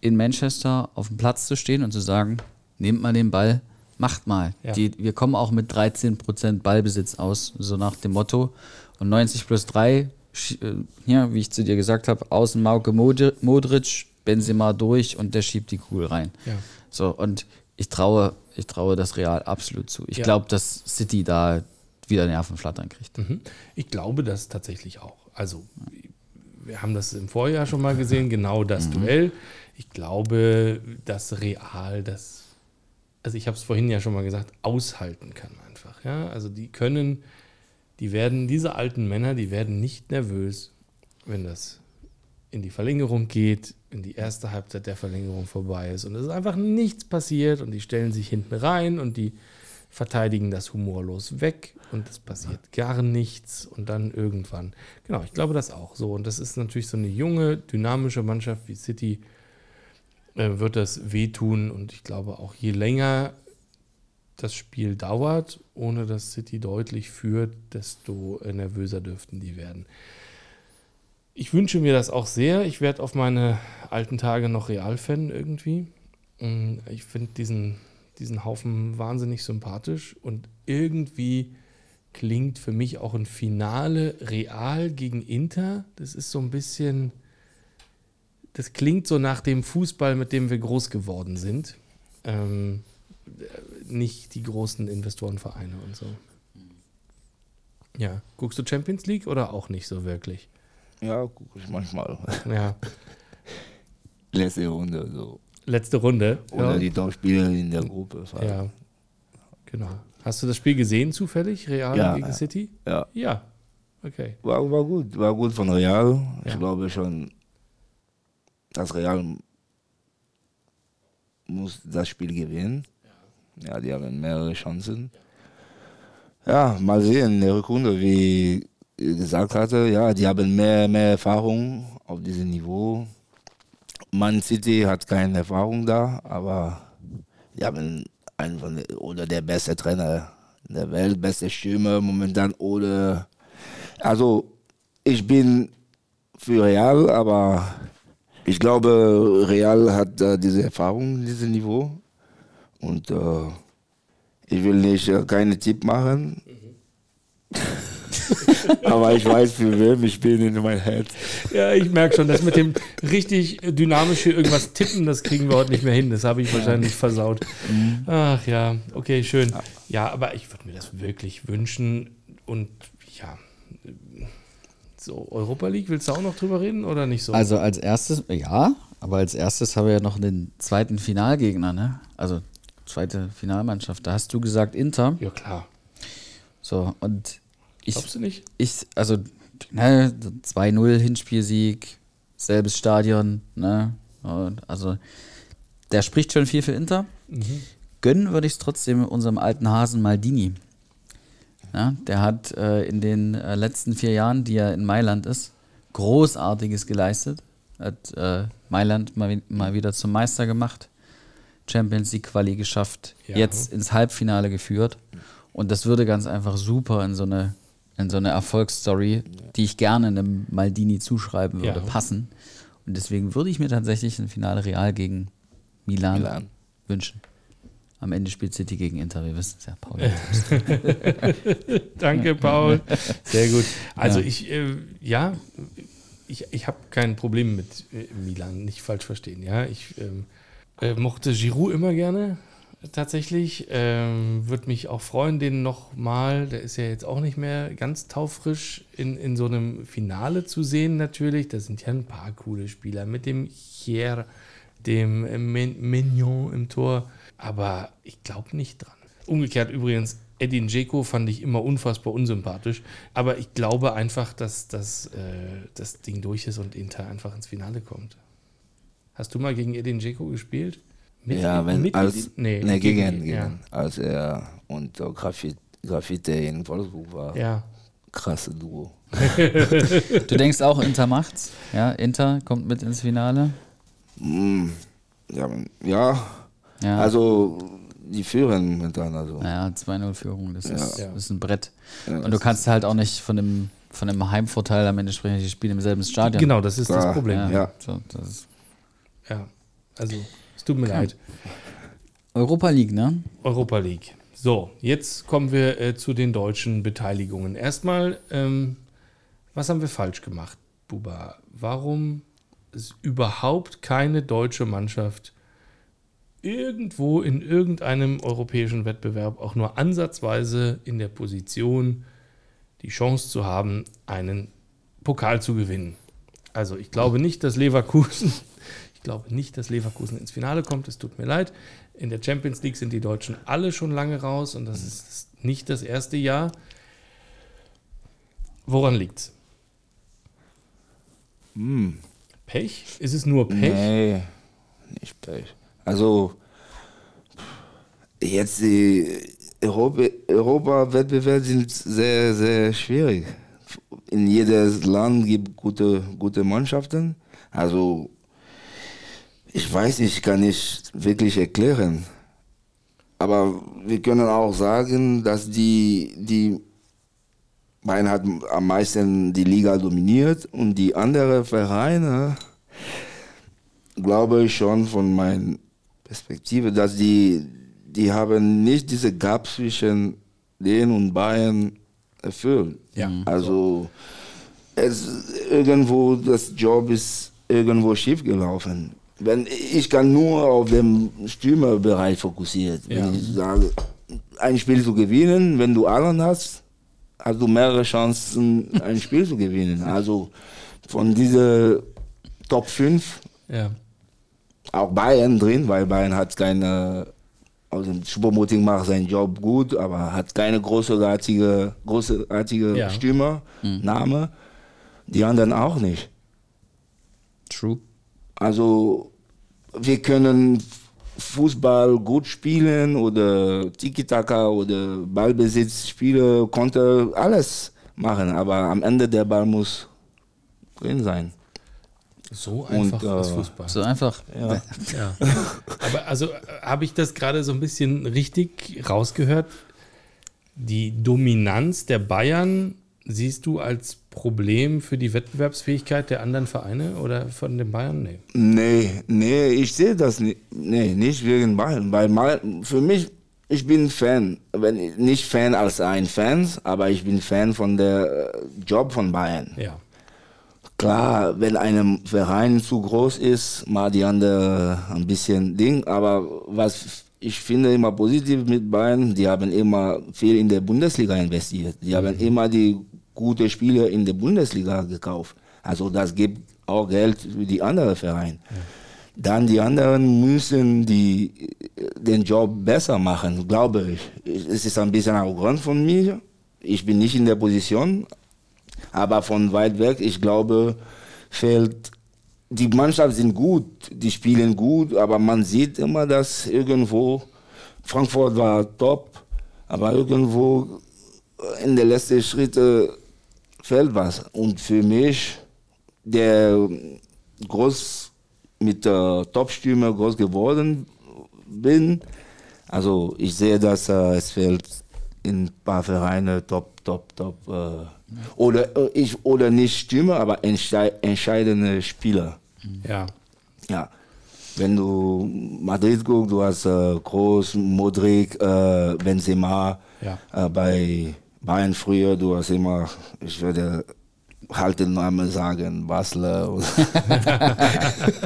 Speaker 3: in Manchester auf dem Platz zu stehen und zu sagen, nehmt mal den Ball, macht mal.
Speaker 1: Ja.
Speaker 3: Die, wir kommen auch mit 13% Ballbesitz aus, so nach dem Motto. Und 90 plus 3, sch- äh, ja, wie ich zu dir gesagt habe, außen Mauke Modri- Modric, Benzema durch und der schiebt die Kugel rein.
Speaker 1: Ja.
Speaker 3: So, und ich traue, ich traue das Real absolut zu. Ich
Speaker 1: Ja.
Speaker 3: glaube, dass City da wieder Nervenflattern kriegt.
Speaker 1: Mhm. Ich glaube das tatsächlich auch. Also, wir haben das im Vorjahr schon mal gesehen, genau das Duell. Ich glaube, dass Real das, also ich habe es vorhin ja schon mal gesagt, aushalten kann einfach. Ja? Also die können, die werden, diese alten Männer, die werden nicht nervös, wenn das in die Verlängerung geht, in die erste Halbzeit der Verlängerung vorbei ist und es ist einfach nichts passiert und die stellen sich hinten rein und die verteidigen das humorlos weg und es passiert gar nichts und dann irgendwann. Genau, ich glaube das auch so. Und das ist natürlich so eine junge, dynamische Mannschaft wie City, wird das wehtun und ich glaube auch je länger das Spiel dauert, ohne dass City deutlich führt, desto äh, nervöser dürften die werden. Ich wünsche mir das auch sehr. Ich werde auf meine alten Tage noch Real-Fan irgendwie. Mm, Ich finde diesen, diesen Haufen wahnsinnig sympathisch und irgendwie klingt für mich auch ein Finale Real gegen Inter. Das ist so ein bisschen, das klingt so nach dem Fußball, mit dem wir groß geworden sind. Ähm, äh, nicht die großen Investorenvereine und so. Ja, guckst du Champions League oder auch nicht so wirklich?
Speaker 2: Ja, gucke ich manchmal.
Speaker 1: Ja,
Speaker 2: Letzte Runde so.
Speaker 1: letzte Runde.
Speaker 2: Oder
Speaker 1: ja.
Speaker 2: die Top-Spiele in der Gruppe.
Speaker 1: ja, genau. Hast du das Spiel gesehen zufällig, Real
Speaker 2: Ja,
Speaker 1: gegen. City?
Speaker 2: Ja,
Speaker 1: Ja, okay.
Speaker 2: war, war gut. War gut von Real. Ich glaube schon, dass Real muss das Spiel gewinnen. Ja, die haben mehrere Chancen. Ja, mal sehen in der Rückrunde, wie ich gesagt hatte, ja, die haben mehr, mehr Erfahrung auf diesem Niveau. Man City hat keine Erfahrung da, aber die haben einen von der, oder der beste Trainer der Welt, beste Stürmer momentan oder also ich bin für Real, aber ich glaube, Real hat äh, diese Erfahrung, dieses Niveau. Und äh, ich will nicht äh, keine Tipp machen. aber ich weiß, für wen ich bin in mein Herz.
Speaker 1: Ja, ich merke schon, das mit dem richtig dynamisch hier irgendwas tippen, das kriegen wir heute nicht mehr hin. Das habe ich wahrscheinlich versaut. Ach ja, okay, schön. Ja, aber ich würde mir das wirklich wünschen. Und ja, so, Europa League, willst du auch noch drüber reden oder nicht so?
Speaker 3: Also als erstes, ja, aber als erstes haben wir ja noch den zweiten Finalgegner, ne? Also zweite Finalmannschaft. Da hast du gesagt Inter.
Speaker 1: ja, klar.
Speaker 3: So, und ich,
Speaker 1: Glaubst du nicht?
Speaker 3: ich also ne, 2-0 Hinspielsieg, selbes Stadion, ne? Also der spricht schon viel für Inter. Gönnen würde ich es trotzdem unserem alten Hasen Maldini. Ja, der hat äh, in den äh, letzten vier Jahren, die er in Mailand ist, Großartiges geleistet. Hat äh, Mailand mal, mal wieder zum Meister gemacht, Champions League Quali geschafft,
Speaker 1: Ja.
Speaker 3: jetzt ins Halbfinale geführt. Und das würde ganz einfach super in so eine, in so eine Erfolgsstory, die ich gerne einem Maldini zuschreiben würde,
Speaker 1: Ja.
Speaker 3: passen. Und deswegen würde ich mir tatsächlich ein Finale Real gegen Milan,
Speaker 2: Milan.
Speaker 3: wünschen. Am Ende spielt City gegen Inter, wir wissen es ja, Paul.
Speaker 1: Danke, Paul. Sehr gut. Also
Speaker 3: Ja.
Speaker 1: ich, äh, ja, ich, ich habe kein Problem mit äh, Milan, nicht falsch verstehen. Ja, ich ähm, äh, mochte Giroud immer gerne, tatsächlich. Ähm, Würde mich auch freuen, den nochmal, der ist ja jetzt auch nicht mehr ganz taufrisch, in, in so einem Finale zu sehen natürlich. Da sind ja ein paar coole Spieler mit dem Chier, dem äh, Mignon im Tor. Aber ich glaube nicht dran. Umgekehrt übrigens, Edin Dzeko fand ich immer unfassbar unsympathisch. Aber ich glaube einfach, dass, dass äh, das Ding durch ist und Inter einfach ins Finale kommt. Hast du mal gegen Edin Dzeko gespielt? Mit-
Speaker 2: ja, wenn
Speaker 1: mit
Speaker 2: als
Speaker 1: nee,
Speaker 2: nee, gegen, gegen
Speaker 1: ja.
Speaker 2: als er und Graffiti, Graffiti in Wolfsburg war.
Speaker 1: ja.
Speaker 2: Krasse Duo.
Speaker 3: Du denkst auch, Inter macht's? Ja, Inter kommt mit ins Finale?
Speaker 2: Mm, ja, ja,
Speaker 3: Ja.
Speaker 2: also die führen momentan. Also.
Speaker 3: Naja, 2-0 Führung, das ist,
Speaker 1: Ja.
Speaker 3: das ist ein Brett.
Speaker 2: Ja,
Speaker 3: Und du kannst halt auch nicht von dem, von dem Heimvorteil am Ende sprechen, die spielen im selben Stadion.
Speaker 1: Genau, das ist das
Speaker 2: Klar.
Speaker 1: Problem.
Speaker 3: Ja,
Speaker 1: Ja.
Speaker 2: Ja.
Speaker 3: So, das ist
Speaker 1: Also, es tut mir leid.
Speaker 3: Europa League, ne?
Speaker 1: Europa League. So, jetzt kommen wir äh, zu den deutschen Beteiligungen. Erstmal, ähm, was haben wir falsch gemacht, Buba? Warum ist überhaupt keine deutsche Mannschaft irgendwo in irgendeinem europäischen Wettbewerb auch nur ansatzweise in der Position, die Chance zu haben, einen Pokal zu gewinnen? Also ich glaube nicht, dass Leverkusen, ich glaube nicht, dass Leverkusen ins Finale kommt. Es tut mir leid. In der Champions League sind die Deutschen alle schon lange raus und das ist nicht das erste Jahr. Woran liegt's?
Speaker 2: Hm.
Speaker 1: Pech? Ist es nur Pech?
Speaker 2: Nee, nicht Pech. Also, jetzt die Europa- Europa-Wettbewerbe sind sehr, sehr schwierig. In jedes Land gibt gute, gute Mannschaften. Also, ich weiß nicht, kann ich wirklich erklären. Aber wir können auch sagen, dass die, die Bayern hat am meisten die Liga dominiert und die anderen Vereine, glaube ich schon von meiner Perspektive, dass die, die haben nicht diese Gap zwischen denen und Bayern erfüllt.
Speaker 1: Ja.
Speaker 2: Also es irgendwo das Job ist irgendwo schief gelaufen. Wenn ich kann nur auf den Stürmerbereich fokussiert.
Speaker 1: Ja.
Speaker 2: Wenn ich sage, ein Spiel zu gewinnen, wenn du Allen hast, hast du mehrere Chancen, ein Spiel zu gewinnen. Also von dieser Top 5
Speaker 1: Ja.
Speaker 2: Auch Bayern drin, weil Bayern hat keine, also Schuppermoting macht seinen Job gut, aber hat keine großartige, großartige
Speaker 1: Ja.
Speaker 2: Stürmer, Name. Die anderen auch nicht.
Speaker 3: True.
Speaker 2: Also wir können Fußball gut spielen oder Tiki-Taka oder Ballbesitz spielen, konnte alles machen, aber am Ende der Ball muss drin sein.
Speaker 1: So einfach
Speaker 2: Und, äh,
Speaker 1: ist Fußball.
Speaker 3: So einfach.
Speaker 2: Ja.
Speaker 1: Ja. Aber also äh, habe ich das gerade so ein bisschen richtig rausgehört? Die Dominanz der Bayern siehst du als Problem für die Wettbewerbsfähigkeit der anderen Vereine oder von den Bayern? Nee.
Speaker 2: Nee, nee, ich sehe das nicht. Nee, nicht wegen Bayern. Weil mal, für mich, ich bin Fan. Wenn, nicht Fan als ein Fan, aber ich bin Fan von der äh, Job von Bayern.
Speaker 1: Ja.
Speaker 2: Klar, wenn einem Verein zu groß ist, mal die andere ein bisschen Ding. Aber was ich finde immer positiv mit Bayern, die haben immer viel in der Bundesliga investiert. Die haben immer die gute Spieler in der Bundesliga gekauft. Also das gibt auch Geld für die anderen Vereine. Dann die anderen müssen die, den Job besser machen, glaube ich. Es ist ein bisschen arrogant von mir. Ich bin nicht in der Position, aber von weit weg, ich glaube, fehlt. Die Mannschaft sind gut, die spielen gut, aber man sieht immer, dass irgendwo Frankfurt war top, aber irgendwo in den letzten Schritten fällt was. Und für mich, der groß mit der Top-Stimme groß geworden bin, also ich sehe, dass äh, es fehlt in ein paar Vereine top, top, top. Äh, oder, äh, ich, oder nicht Stürmer, aber entschei entscheidende Spieler.
Speaker 1: Ja.
Speaker 2: Ja. Wenn du Madrid guckst, du hast äh, Groß, Modric, äh, Benzema.
Speaker 1: Ja.
Speaker 2: Äh, bei Bayern früher, du hast immer, ich würde halt den Namen sagen, Basler oder.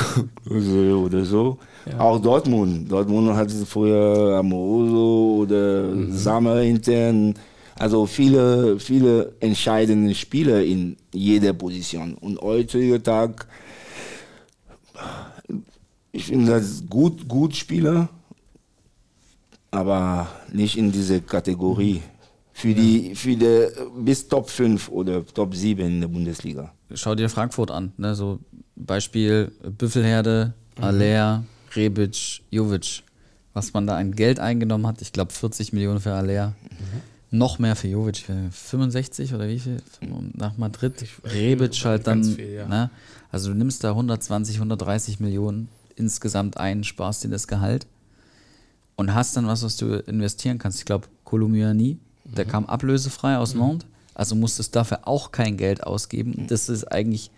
Speaker 2: Oder so. Auch Dortmund. Dortmund hatte früher Amoroso oder
Speaker 1: Mhm.
Speaker 2: Sammer intern. Also viele, viele entscheidende Spieler in jeder Position. Und heutiger Tag, ich finde das gut, gut Spieler, aber nicht in diese Kategorie. Für die, für die bis Top 5 oder Top 7 in der Bundesliga.
Speaker 3: Schau dir Frankfurt an. Ne? So Beispiel Büffelherde, Aller, Rebic, Jovic. Was man da an Geld eingenommen hat, ich glaube 40 Millionen für Aller. Noch mehr für Jovic, 65 oder wie viel nach Madrid. Rebic halt dann.
Speaker 1: Viel, ja.
Speaker 3: ne? Also du nimmst da 120, 130 Millionen insgesamt ein, sparst dir das Gehalt und hast dann was, was du investieren kannst. Ich glaube, Kolumbiani, der kam ablösefrei aus Nantes, also musstest dafür auch kein Geld ausgeben. Das ist eigentlich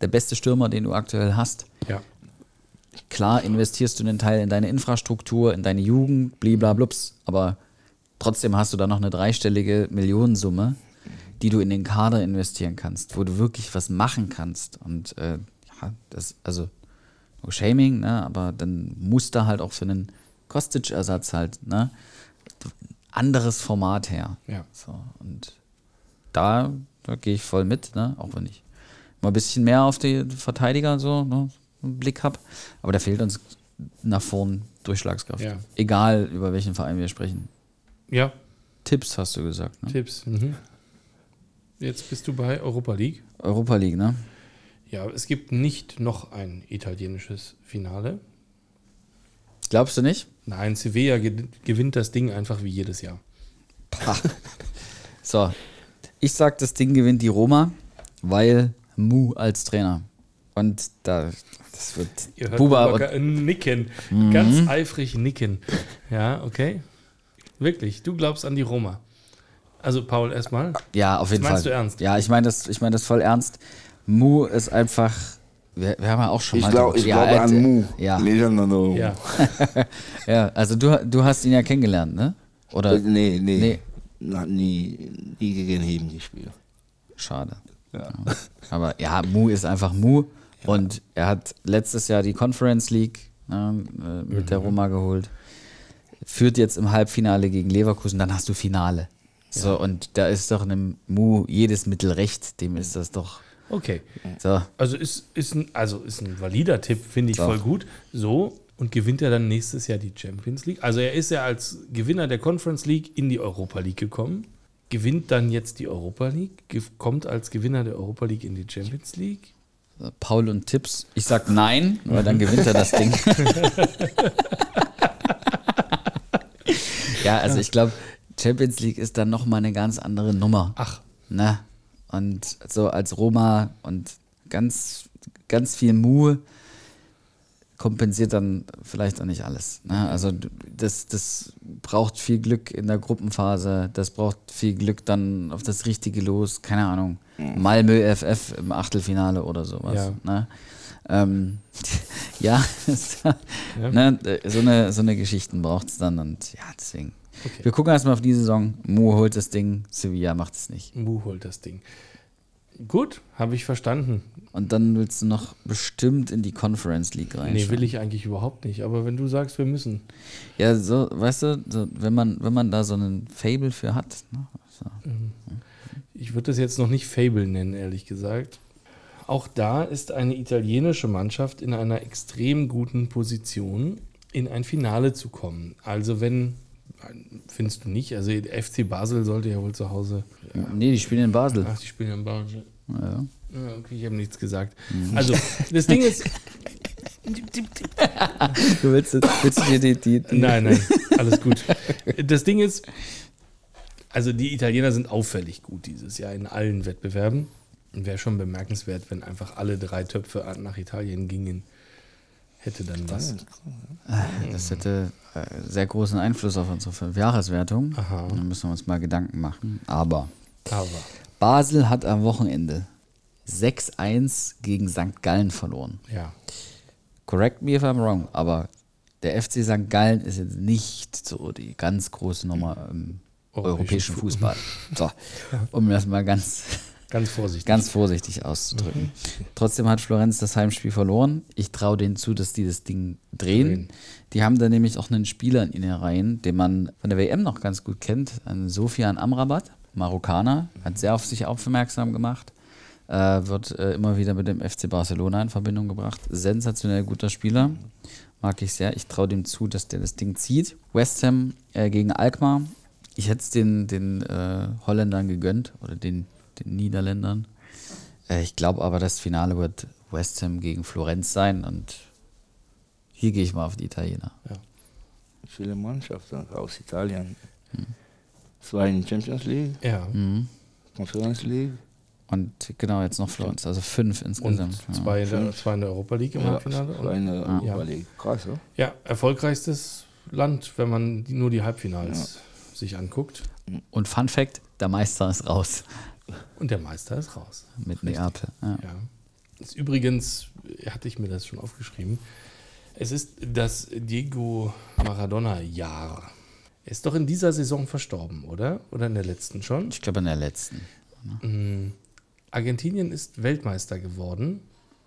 Speaker 3: der beste Stürmer, den du aktuell hast.
Speaker 1: Ja.
Speaker 3: Klar investierst du einen Teil in deine Infrastruktur, in deine Jugend, bliblablubs, aber trotzdem hast du da noch eine dreistellige Millionensumme, die du in den Kader investieren kannst, wo du wirklich was machen kannst. Und äh, ja, das, also no Shaming, ne, aber dann muss da halt auch für einen Kostic-Ersatz halt, ne, anderes Format her.
Speaker 1: Ja.
Speaker 3: So, und da, da gehe ich voll mit, ne? auch wenn ich mal ein bisschen mehr auf die Verteidiger so ne, einen Blick habe. Aber da fehlt uns nach vorn Durchschlagskraft.
Speaker 1: Ja.
Speaker 3: Egal, über welchen Verein wir sprechen.
Speaker 1: Ja,
Speaker 3: Tipps hast du gesagt. Ne?
Speaker 1: Tipps. Mhm. Jetzt bist du bei Europa League.
Speaker 3: Europa League, ne?
Speaker 1: Ja, es gibt nicht noch ein italienisches Finale.
Speaker 3: Glaubst du nicht?
Speaker 1: Nein, Sevilla ge gewinnt das Ding einfach wie jedes Jahr.
Speaker 3: So, ich sag, das Ding gewinnt die Roma, weil Mu als Trainer. Und da, das wird
Speaker 1: Ihr hört
Speaker 3: Buba und,
Speaker 1: Bubaka nicken.
Speaker 3: Mhm.
Speaker 1: Ganz eifrig nicken. Ja, okay. Wirklich, du glaubst an die Roma. Also, Paul, erstmal.
Speaker 3: Ja, auf jeden
Speaker 1: Das meinst
Speaker 3: Fall.
Speaker 1: du ernst?
Speaker 3: Ja, ich meine das, ich meine das voll ernst. Mu ist einfach. Wir, wir haben ja auch schon
Speaker 2: Ich,
Speaker 3: mal.
Speaker 2: glaub, ich
Speaker 3: ja,
Speaker 2: glaube
Speaker 3: äh,
Speaker 2: an Mu.
Speaker 3: Ja,
Speaker 1: Ja.
Speaker 3: ja, also du, du hast ihn ja kennengelernt, ne? Oder?
Speaker 2: Nee, nee.
Speaker 3: Nee.
Speaker 2: Hat nie, nie gegen ihn gespielt.
Speaker 3: Schade.
Speaker 2: Ja.
Speaker 3: Aber ja, Mu ist einfach Mu. Und er hat letztes Jahr die Conference League ne, äh, mit der Roma geholt. Führt jetzt im Halbfinale gegen Leverkusen, dann hast du Finale. So, und da ist doch einem Mu jedes Mittel recht. Dem ist das doch.
Speaker 1: Okay.
Speaker 3: So.
Speaker 1: Also ist, ist, ein, also ist ein valider Tipp, finde ich
Speaker 3: Doch.
Speaker 1: voll gut. So, und gewinnt er dann nächstes Jahr die Champions League? Also er ist ja als Gewinner der Conference League in die Europa League gekommen, gewinnt dann jetzt die Europa League, kommt als Gewinner der Europa League in die Champions League.
Speaker 3: Paul und Tipps. Ich sag nein, weil dann gewinnt er das Ding. ja, also ich glaube, Champions League ist dann nochmal eine ganz andere Nummer.
Speaker 1: Ach,
Speaker 3: Ne? Und so als Roma und ganz, ganz viel Mu kompensiert dann vielleicht auch nicht alles. Ne? Also das, das braucht viel Glück in der Gruppenphase, das braucht viel Glück dann auf das richtige Los, keine Ahnung. Malmö FF im Achtelfinale oder sowas.
Speaker 1: Ja.
Speaker 3: Ne? Ähm, ja,
Speaker 1: Ja.
Speaker 3: Ne? so, eine, so eine Geschichten braucht es dann und ja, deswegen.
Speaker 1: Okay.
Speaker 3: Wir gucken erstmal auf die Saison. Mu holt das Ding, Sevilla macht es nicht.
Speaker 1: Mu holt das Ding. Gut, habe ich verstanden.
Speaker 3: Und dann willst du noch bestimmt in die Conference League rein.
Speaker 1: Nee, will ich eigentlich überhaupt nicht. Aber wenn du sagst, wir müssen.
Speaker 3: Ja, so, weißt du, so, wenn, man, wenn man da so einen Fable für hat. Ne? So.
Speaker 1: Ich würde das jetzt noch nicht Fable nennen, ehrlich gesagt. Auch da ist eine italienische Mannschaft in einer extrem guten Position, in ein Finale zu kommen. Also wenn, findest du nicht, also FC Basel sollte ja wohl zu Hause,
Speaker 3: Nee, die spielen in Basel.
Speaker 1: ach, die spielen in Basel.
Speaker 3: Ja.
Speaker 1: Ja, okay, ich habe nichts gesagt. Also, das Ding ist,
Speaker 3: Du willst, willst du dir die, die, die
Speaker 1: Nein, nein, alles gut. Das Ding ist, also die Italiener sind auffällig gut dieses Jahr in allen Wettbewerben. Wäre schon bemerkenswert, wenn einfach alle drei Töpfe nach Italien gingen. Hätte dann was.
Speaker 3: Das hätte äh, sehr großen Einfluss auf unsere Fünfjahreswertung.
Speaker 1: Aha.
Speaker 3: Da müssen wir uns mal Gedanken machen. Aber
Speaker 1: Aber
Speaker 3: Basel hat am Wochenende 6-1 gegen St. Gallen verloren.
Speaker 1: ja,
Speaker 3: Correct me if I'm wrong, aber der FC St. Gallen ist jetzt nicht so die ganz große Nummer im
Speaker 1: Europäischen
Speaker 3: europäischen
Speaker 1: Fu-
Speaker 3: Fußball. So, um das mal ganz,
Speaker 1: ganz vorsichtig.
Speaker 3: ganz vorsichtig auszudrücken. Trotzdem hat Florenz das Heimspiel verloren. Ich traue denen zu, dass die das Ding drehen.
Speaker 1: Drehen.
Speaker 3: Die haben da nämlich auch einen Spieler in ihren Reihen, den man von der WM noch ganz gut kennt, einen Sofian Amrabat, Marokkaner, hat sehr auf sich aufmerksam gemacht. Äh, wird äh, immer wieder mit dem FC Barcelona in Verbindung gebracht. Sensationell guter Spieler. Mag ich sehr. Ich traue dem zu, dass der das Ding zieht. West Ham äh, gegen Alkmaar. Ich hätte es den, den äh, Holländern gegönnt oder den, den Niederländern. Äh, ich glaube aber, das Finale wird West Ham gegen Florenz sein und hier gehe ich mal auf die Italiener.
Speaker 2: Viele Mannschaften aus Italien. Zwei in Champions League,
Speaker 1: Ja.
Speaker 3: Mhm.
Speaker 2: Conference League.
Speaker 3: Und genau, jetzt noch Florenz, also fünf
Speaker 1: Und
Speaker 3: insgesamt. ja.
Speaker 1: zwei, in der, zwei in der Europa League im Halbfinale.
Speaker 2: zwei in der
Speaker 1: Ja.
Speaker 2: Europa League. Krass, oder?
Speaker 1: Ja, erfolgreichstes Land, wenn man die, nur die Halbfinals sich anguckt.
Speaker 3: Und Fun Fact: der Meister ist raus
Speaker 1: Und der Meister ist raus.
Speaker 3: mit Neapel. Ja.
Speaker 1: Ja. Ist übrigens, hatte ich mir das schon aufgeschrieben, es ist das Diego Maradona-Jahr. Er ist doch in dieser Saison verstorben, oder? Oder in der letzten schon?
Speaker 3: Ich glaube, in der letzten.
Speaker 1: Mm, Argentinien ist Weltmeister geworden,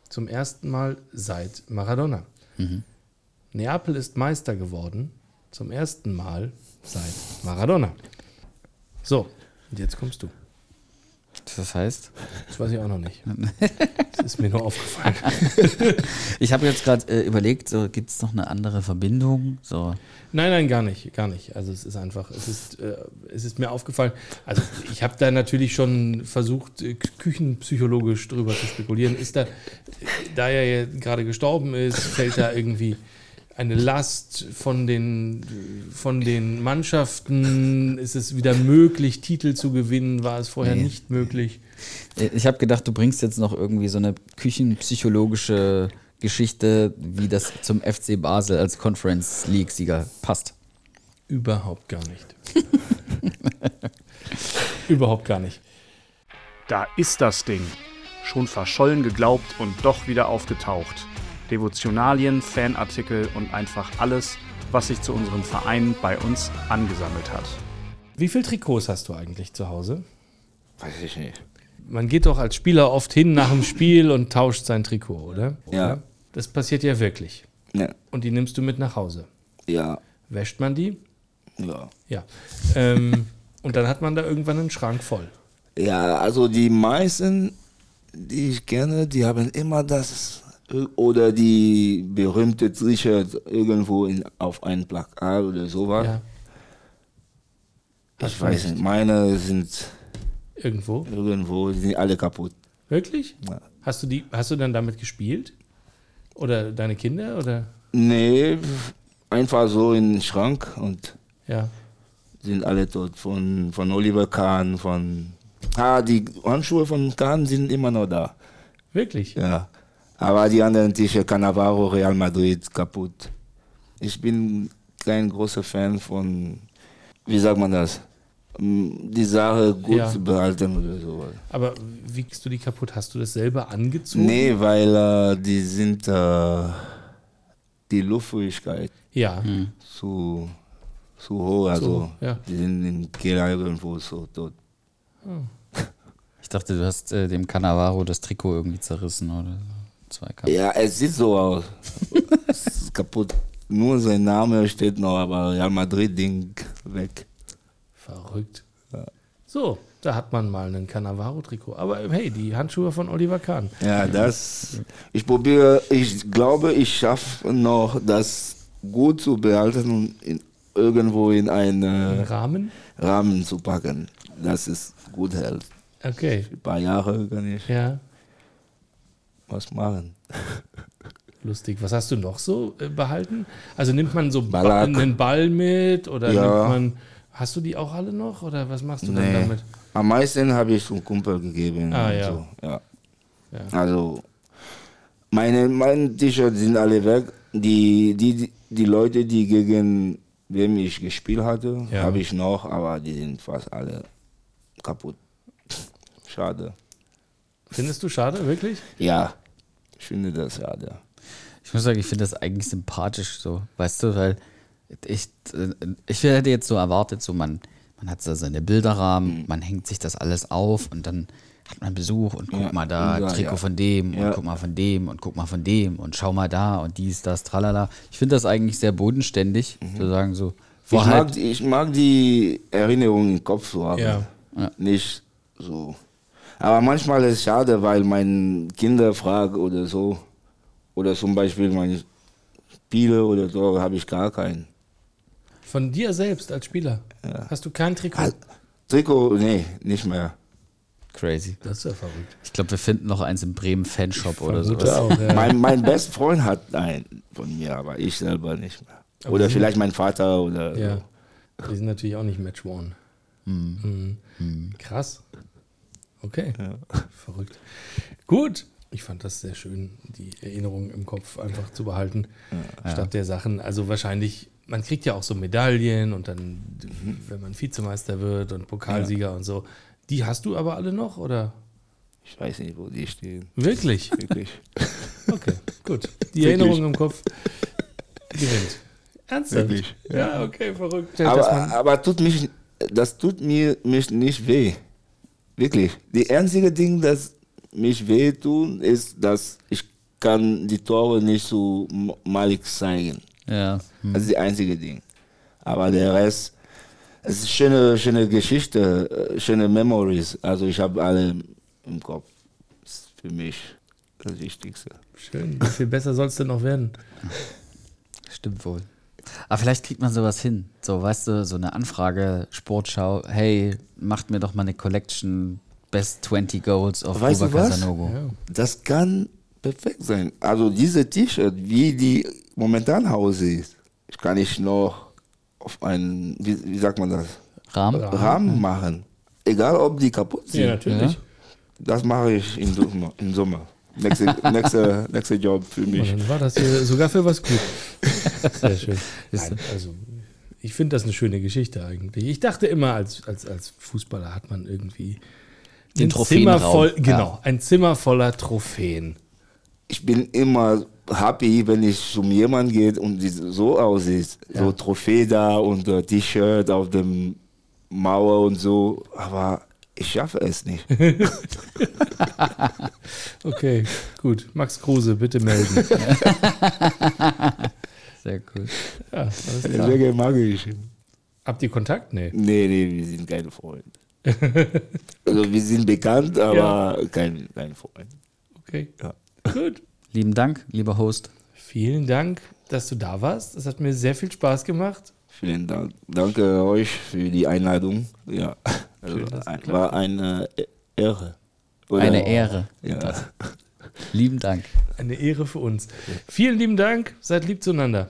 Speaker 1: zum ersten Mal seit Maradona. Neapel ist Meister geworden, zum ersten Mal seit Maradona. So, und jetzt kommst du.
Speaker 3: Das heißt,
Speaker 1: Das weiß ich auch noch nicht. Das ist mir nur aufgefallen.
Speaker 3: ich habe jetzt gerade äh, überlegt, so gibt es noch eine andere Verbindung? So,
Speaker 1: Nein, nein, gar nicht, gar nicht. Also es ist einfach, es ist, äh, es ist mir aufgefallen. Also ich habe da natürlich schon versucht, äh, küchenpsychologisch drüber zu spekulieren. Ist da, da er ja gerade gestorben ist, fällt da irgendwie eine Last von den, von den Mannschaften? Ist es wieder möglich, Titel zu gewinnen? War es vorher
Speaker 3: Nee.
Speaker 1: nicht möglich?
Speaker 3: Ich habe gedacht, du bringst jetzt noch irgendwie so eine küchenpsychologische Geschichte, wie das zum FC Basel als Conference League-Sieger passt.
Speaker 1: Überhaupt gar nicht. Überhaupt gar nicht.
Speaker 4: Da ist das Ding. Schon verschollen geglaubt und doch wieder aufgetaucht. Devotionalien, Fanartikel und einfach alles, was sich zu unserem Verein bei uns angesammelt hat.
Speaker 1: Wie viele Trikots hast du eigentlich zu Hause?
Speaker 2: Weiß ich nicht.
Speaker 1: Man geht doch als Spieler oft hin nach dem Spiel und tauscht sein Trikot, oder?
Speaker 2: Ja.
Speaker 1: Das passiert ja wirklich.
Speaker 2: Ne,
Speaker 1: Und die nimmst du mit nach Hause.
Speaker 2: ja,
Speaker 1: Wäscht man die?
Speaker 2: ja.
Speaker 1: Ja. Ähm, und dann hat man da irgendwann einen Schrank voll.
Speaker 2: Ja, also die meisten, die ich kenne, die haben immer das oder die berühmte T-Shirt irgendwo in, auf ein Plakat oder sowas.
Speaker 1: Ja.
Speaker 2: ich weiß nicht, meine sind
Speaker 1: Irgendwo.
Speaker 2: irgendwo, sind alle kaputt.
Speaker 1: Wirklich?
Speaker 2: Ja.
Speaker 1: Hast du die, hast du dann damit gespielt? Oder deine Kinder? Oder?
Speaker 2: Nee, einfach so in den Schrank und
Speaker 1: Ja.
Speaker 2: sind alle tot. Von, von Oliver Kahn, von. Ah, die Handschuhe von Kahn sind immer noch da.
Speaker 1: Wirklich?
Speaker 2: Ja. Aber die anderen Tische, Cannavaro, Real Madrid, kaputt. Ich bin kein großer Fan von, wie sagt man das? Mm, Die Sache gut
Speaker 1: Ja.
Speaker 2: zu behalten oder so.
Speaker 1: Aber wie kriegst du die kaputt? Hast du das selber angezogen?
Speaker 2: Nee, weil äh, die sind, äh, die Luftfähigkeit
Speaker 1: Ja.
Speaker 2: zu, zu hoch. Also,
Speaker 1: ja.
Speaker 2: die sind im Keller irgendwo so tot.
Speaker 3: Ich dachte, du hast äh, dem Cannavaro das Trikot irgendwie zerrissen oder so. Zwei Kappen.
Speaker 2: Ja, es sieht so aus. es ist kaputt. Nur sein Name steht noch, aber Real Madrid-Ding weg.
Speaker 1: Verrückt. So, da hat man mal einen Cannavaro-Trikot. Aber hey, die Handschuhe von Oliver Kahn.
Speaker 2: Ja, das. Ich probiere, ich glaube, ich schaffe noch, das gut zu behalten und in, irgendwo in einen äh,
Speaker 1: Rahmen?
Speaker 2: Rahmen zu packen, dass es gut hält.
Speaker 1: Okay.
Speaker 2: Ein paar Jahre kann ich
Speaker 1: Ja,
Speaker 2: was machen.
Speaker 1: lustig. Was hast du noch so äh, behalten? Also nimmt man so ba einen Ball mit oder
Speaker 2: Ja.
Speaker 1: nimmt man. Hast du die auch alle noch oder was machst du dann
Speaker 2: Nee.
Speaker 1: damit?
Speaker 2: Am meisten habe ich zum Kumpel gegeben.
Speaker 1: Ah, ja.
Speaker 2: So. ja.
Speaker 1: Ja.
Speaker 2: Also, meine, meine T-Shirts sind alle weg. die, die, die Leute, die gegen wem ich gespielt hatte,
Speaker 1: Ja.
Speaker 2: habe ich noch, aber die sind fast alle kaputt. Schade.
Speaker 1: Findest du schade, wirklich?
Speaker 2: Ja, ich finde das schade.
Speaker 3: Ich muss sagen, ich finde das eigentlich sympathisch so, weißt du, weil ich, äh, ich hätte jetzt so erwartet, so man, man hat so seine Bilderrahmen,
Speaker 2: Mhm.
Speaker 3: man hängt sich das alles auf und dann hat man Besuch und guck
Speaker 2: Ja,
Speaker 3: mal da,
Speaker 2: ja,
Speaker 3: Trikot
Speaker 2: ja.
Speaker 3: von dem
Speaker 2: Ja.
Speaker 3: und guck mal von dem und guck mal von dem und schau mal da und dies, das, tralala. Ich finde das eigentlich sehr bodenständig, zu sagen so,
Speaker 2: Mhm. Ich
Speaker 3: war halt,
Speaker 2: mag, ich mag die Erinnerung im Kopf zu haben.
Speaker 1: Ja.
Speaker 2: Nicht so. Aber manchmal ist es schade, weil meine Kinder fragen oder so. Oder zum Beispiel meine Spiele oder so, habe ich gar keinen.
Speaker 1: Von dir selbst als Spieler hast du kein Trikot?
Speaker 2: Halt. Trikot, nee, nicht mehr.
Speaker 3: crazy.
Speaker 1: Das ist ja verrückt.
Speaker 3: Ich glaube, wir finden noch eins im Bremen Fanshop oder
Speaker 1: auch, ja.
Speaker 2: Mein, mein bester Freund hat einen von mir, aber ich selber nicht mehr.
Speaker 1: Aber
Speaker 2: Oder vielleicht mein Vater oder
Speaker 1: Ja.
Speaker 2: so.
Speaker 1: Die sind natürlich auch nicht Match-Worn. Mhm. Krass. Okay. Verrückt. Gut. Ich fand das sehr schön, die Erinnerung im Kopf einfach zu behalten, statt der Sachen. Also wahrscheinlich, man kriegt ja auch so Medaillen und dann, wenn man Vizemeister wird und Pokalsieger und so. Die hast du aber alle noch, oder?
Speaker 2: Ich weiß nicht, wo die stehen.
Speaker 1: Wirklich?
Speaker 2: Wirklich.
Speaker 1: Okay, gut. Die
Speaker 2: Wirklich.
Speaker 1: Erinnerung im Kopf gewinnt. Ernsthaft?
Speaker 2: Wirklich,
Speaker 1: Ja, okay, verrückt.
Speaker 2: Aber, aber tut mich, das tut mir mich nicht weh. Wirklich. Die einzige Ding, das mich weh tut, ist, dass ich kann die Tore nicht so m- malig zeigen.
Speaker 3: Ja.
Speaker 2: Das ist die einzige Ding. Aber der Rest, es ist schöne, schöne Geschichte, äh, schöne Memories. Also ich habe alle im Kopf. Das ist für mich das Wichtigste.
Speaker 1: Schön. Wie viel besser soll es denn noch werden?
Speaker 3: Stimmt wohl. Aber vielleicht kriegt man sowas hin. So, weißt du, so eine Anfrage, Sportschau, hey, macht mir doch mal eine Collection Best 20 Goals of
Speaker 2: Weißt was?
Speaker 3: Casanogo.
Speaker 1: Ja.
Speaker 2: Das kann perfekt sein. Also diese T-Shirt, wie die momentan aussieht, ich kann ich noch auf einen, wie, wie sagt man das,
Speaker 3: Rahmen?
Speaker 2: Rahmen machen. Egal, ob die kaputt sind.
Speaker 1: Ja, natürlich.
Speaker 3: Ja.
Speaker 2: Das mache ich im Sommer. Im Sommer. Nächste, nächste, nächste Job für
Speaker 1: Und
Speaker 2: mich.
Speaker 1: dann war das hier sogar für was gut. Sehr schön. Nein, also, ich finde das eine schöne Geschichte eigentlich. Ich dachte immer, als, als, als Fußballer hat man irgendwie
Speaker 3: Den.
Speaker 1: Zimmer voll,
Speaker 3: Ja.
Speaker 1: genau, ein Zimmer voller Trophäen.
Speaker 2: Ich bin immer happy, wenn ich zum jemanden gehe und die so aussieht. So Trophäe da und äh, T-Shirt auf dem Mauer und so. Aber ich schaffe es nicht.
Speaker 1: Okay, gut. Max Kruse, bitte melden.
Speaker 3: Sehr cool.
Speaker 1: Ja, alles klar.
Speaker 2: Deswegen mag ich.
Speaker 1: Habt ihr Kontakt? Nee.
Speaker 2: Nee, nee, wir sind keine Freunde. also wir sind bekannt, aber kein, kein Freund.
Speaker 1: Okay.
Speaker 2: Ja.
Speaker 1: Gut.
Speaker 3: Lieben Dank, lieber Host.
Speaker 1: Vielen Dank, dass du da warst. Es hat mir sehr viel Spaß gemacht.
Speaker 2: Vielen Dank. Danke euch für die Einladung. Ja, also ein, war eine Ehre. Oder-
Speaker 3: Eine Ehre.
Speaker 2: Ja.
Speaker 3: Lieben Dank.
Speaker 1: Eine Ehre für uns. Vielen lieben Dank. Seid lieb zueinander.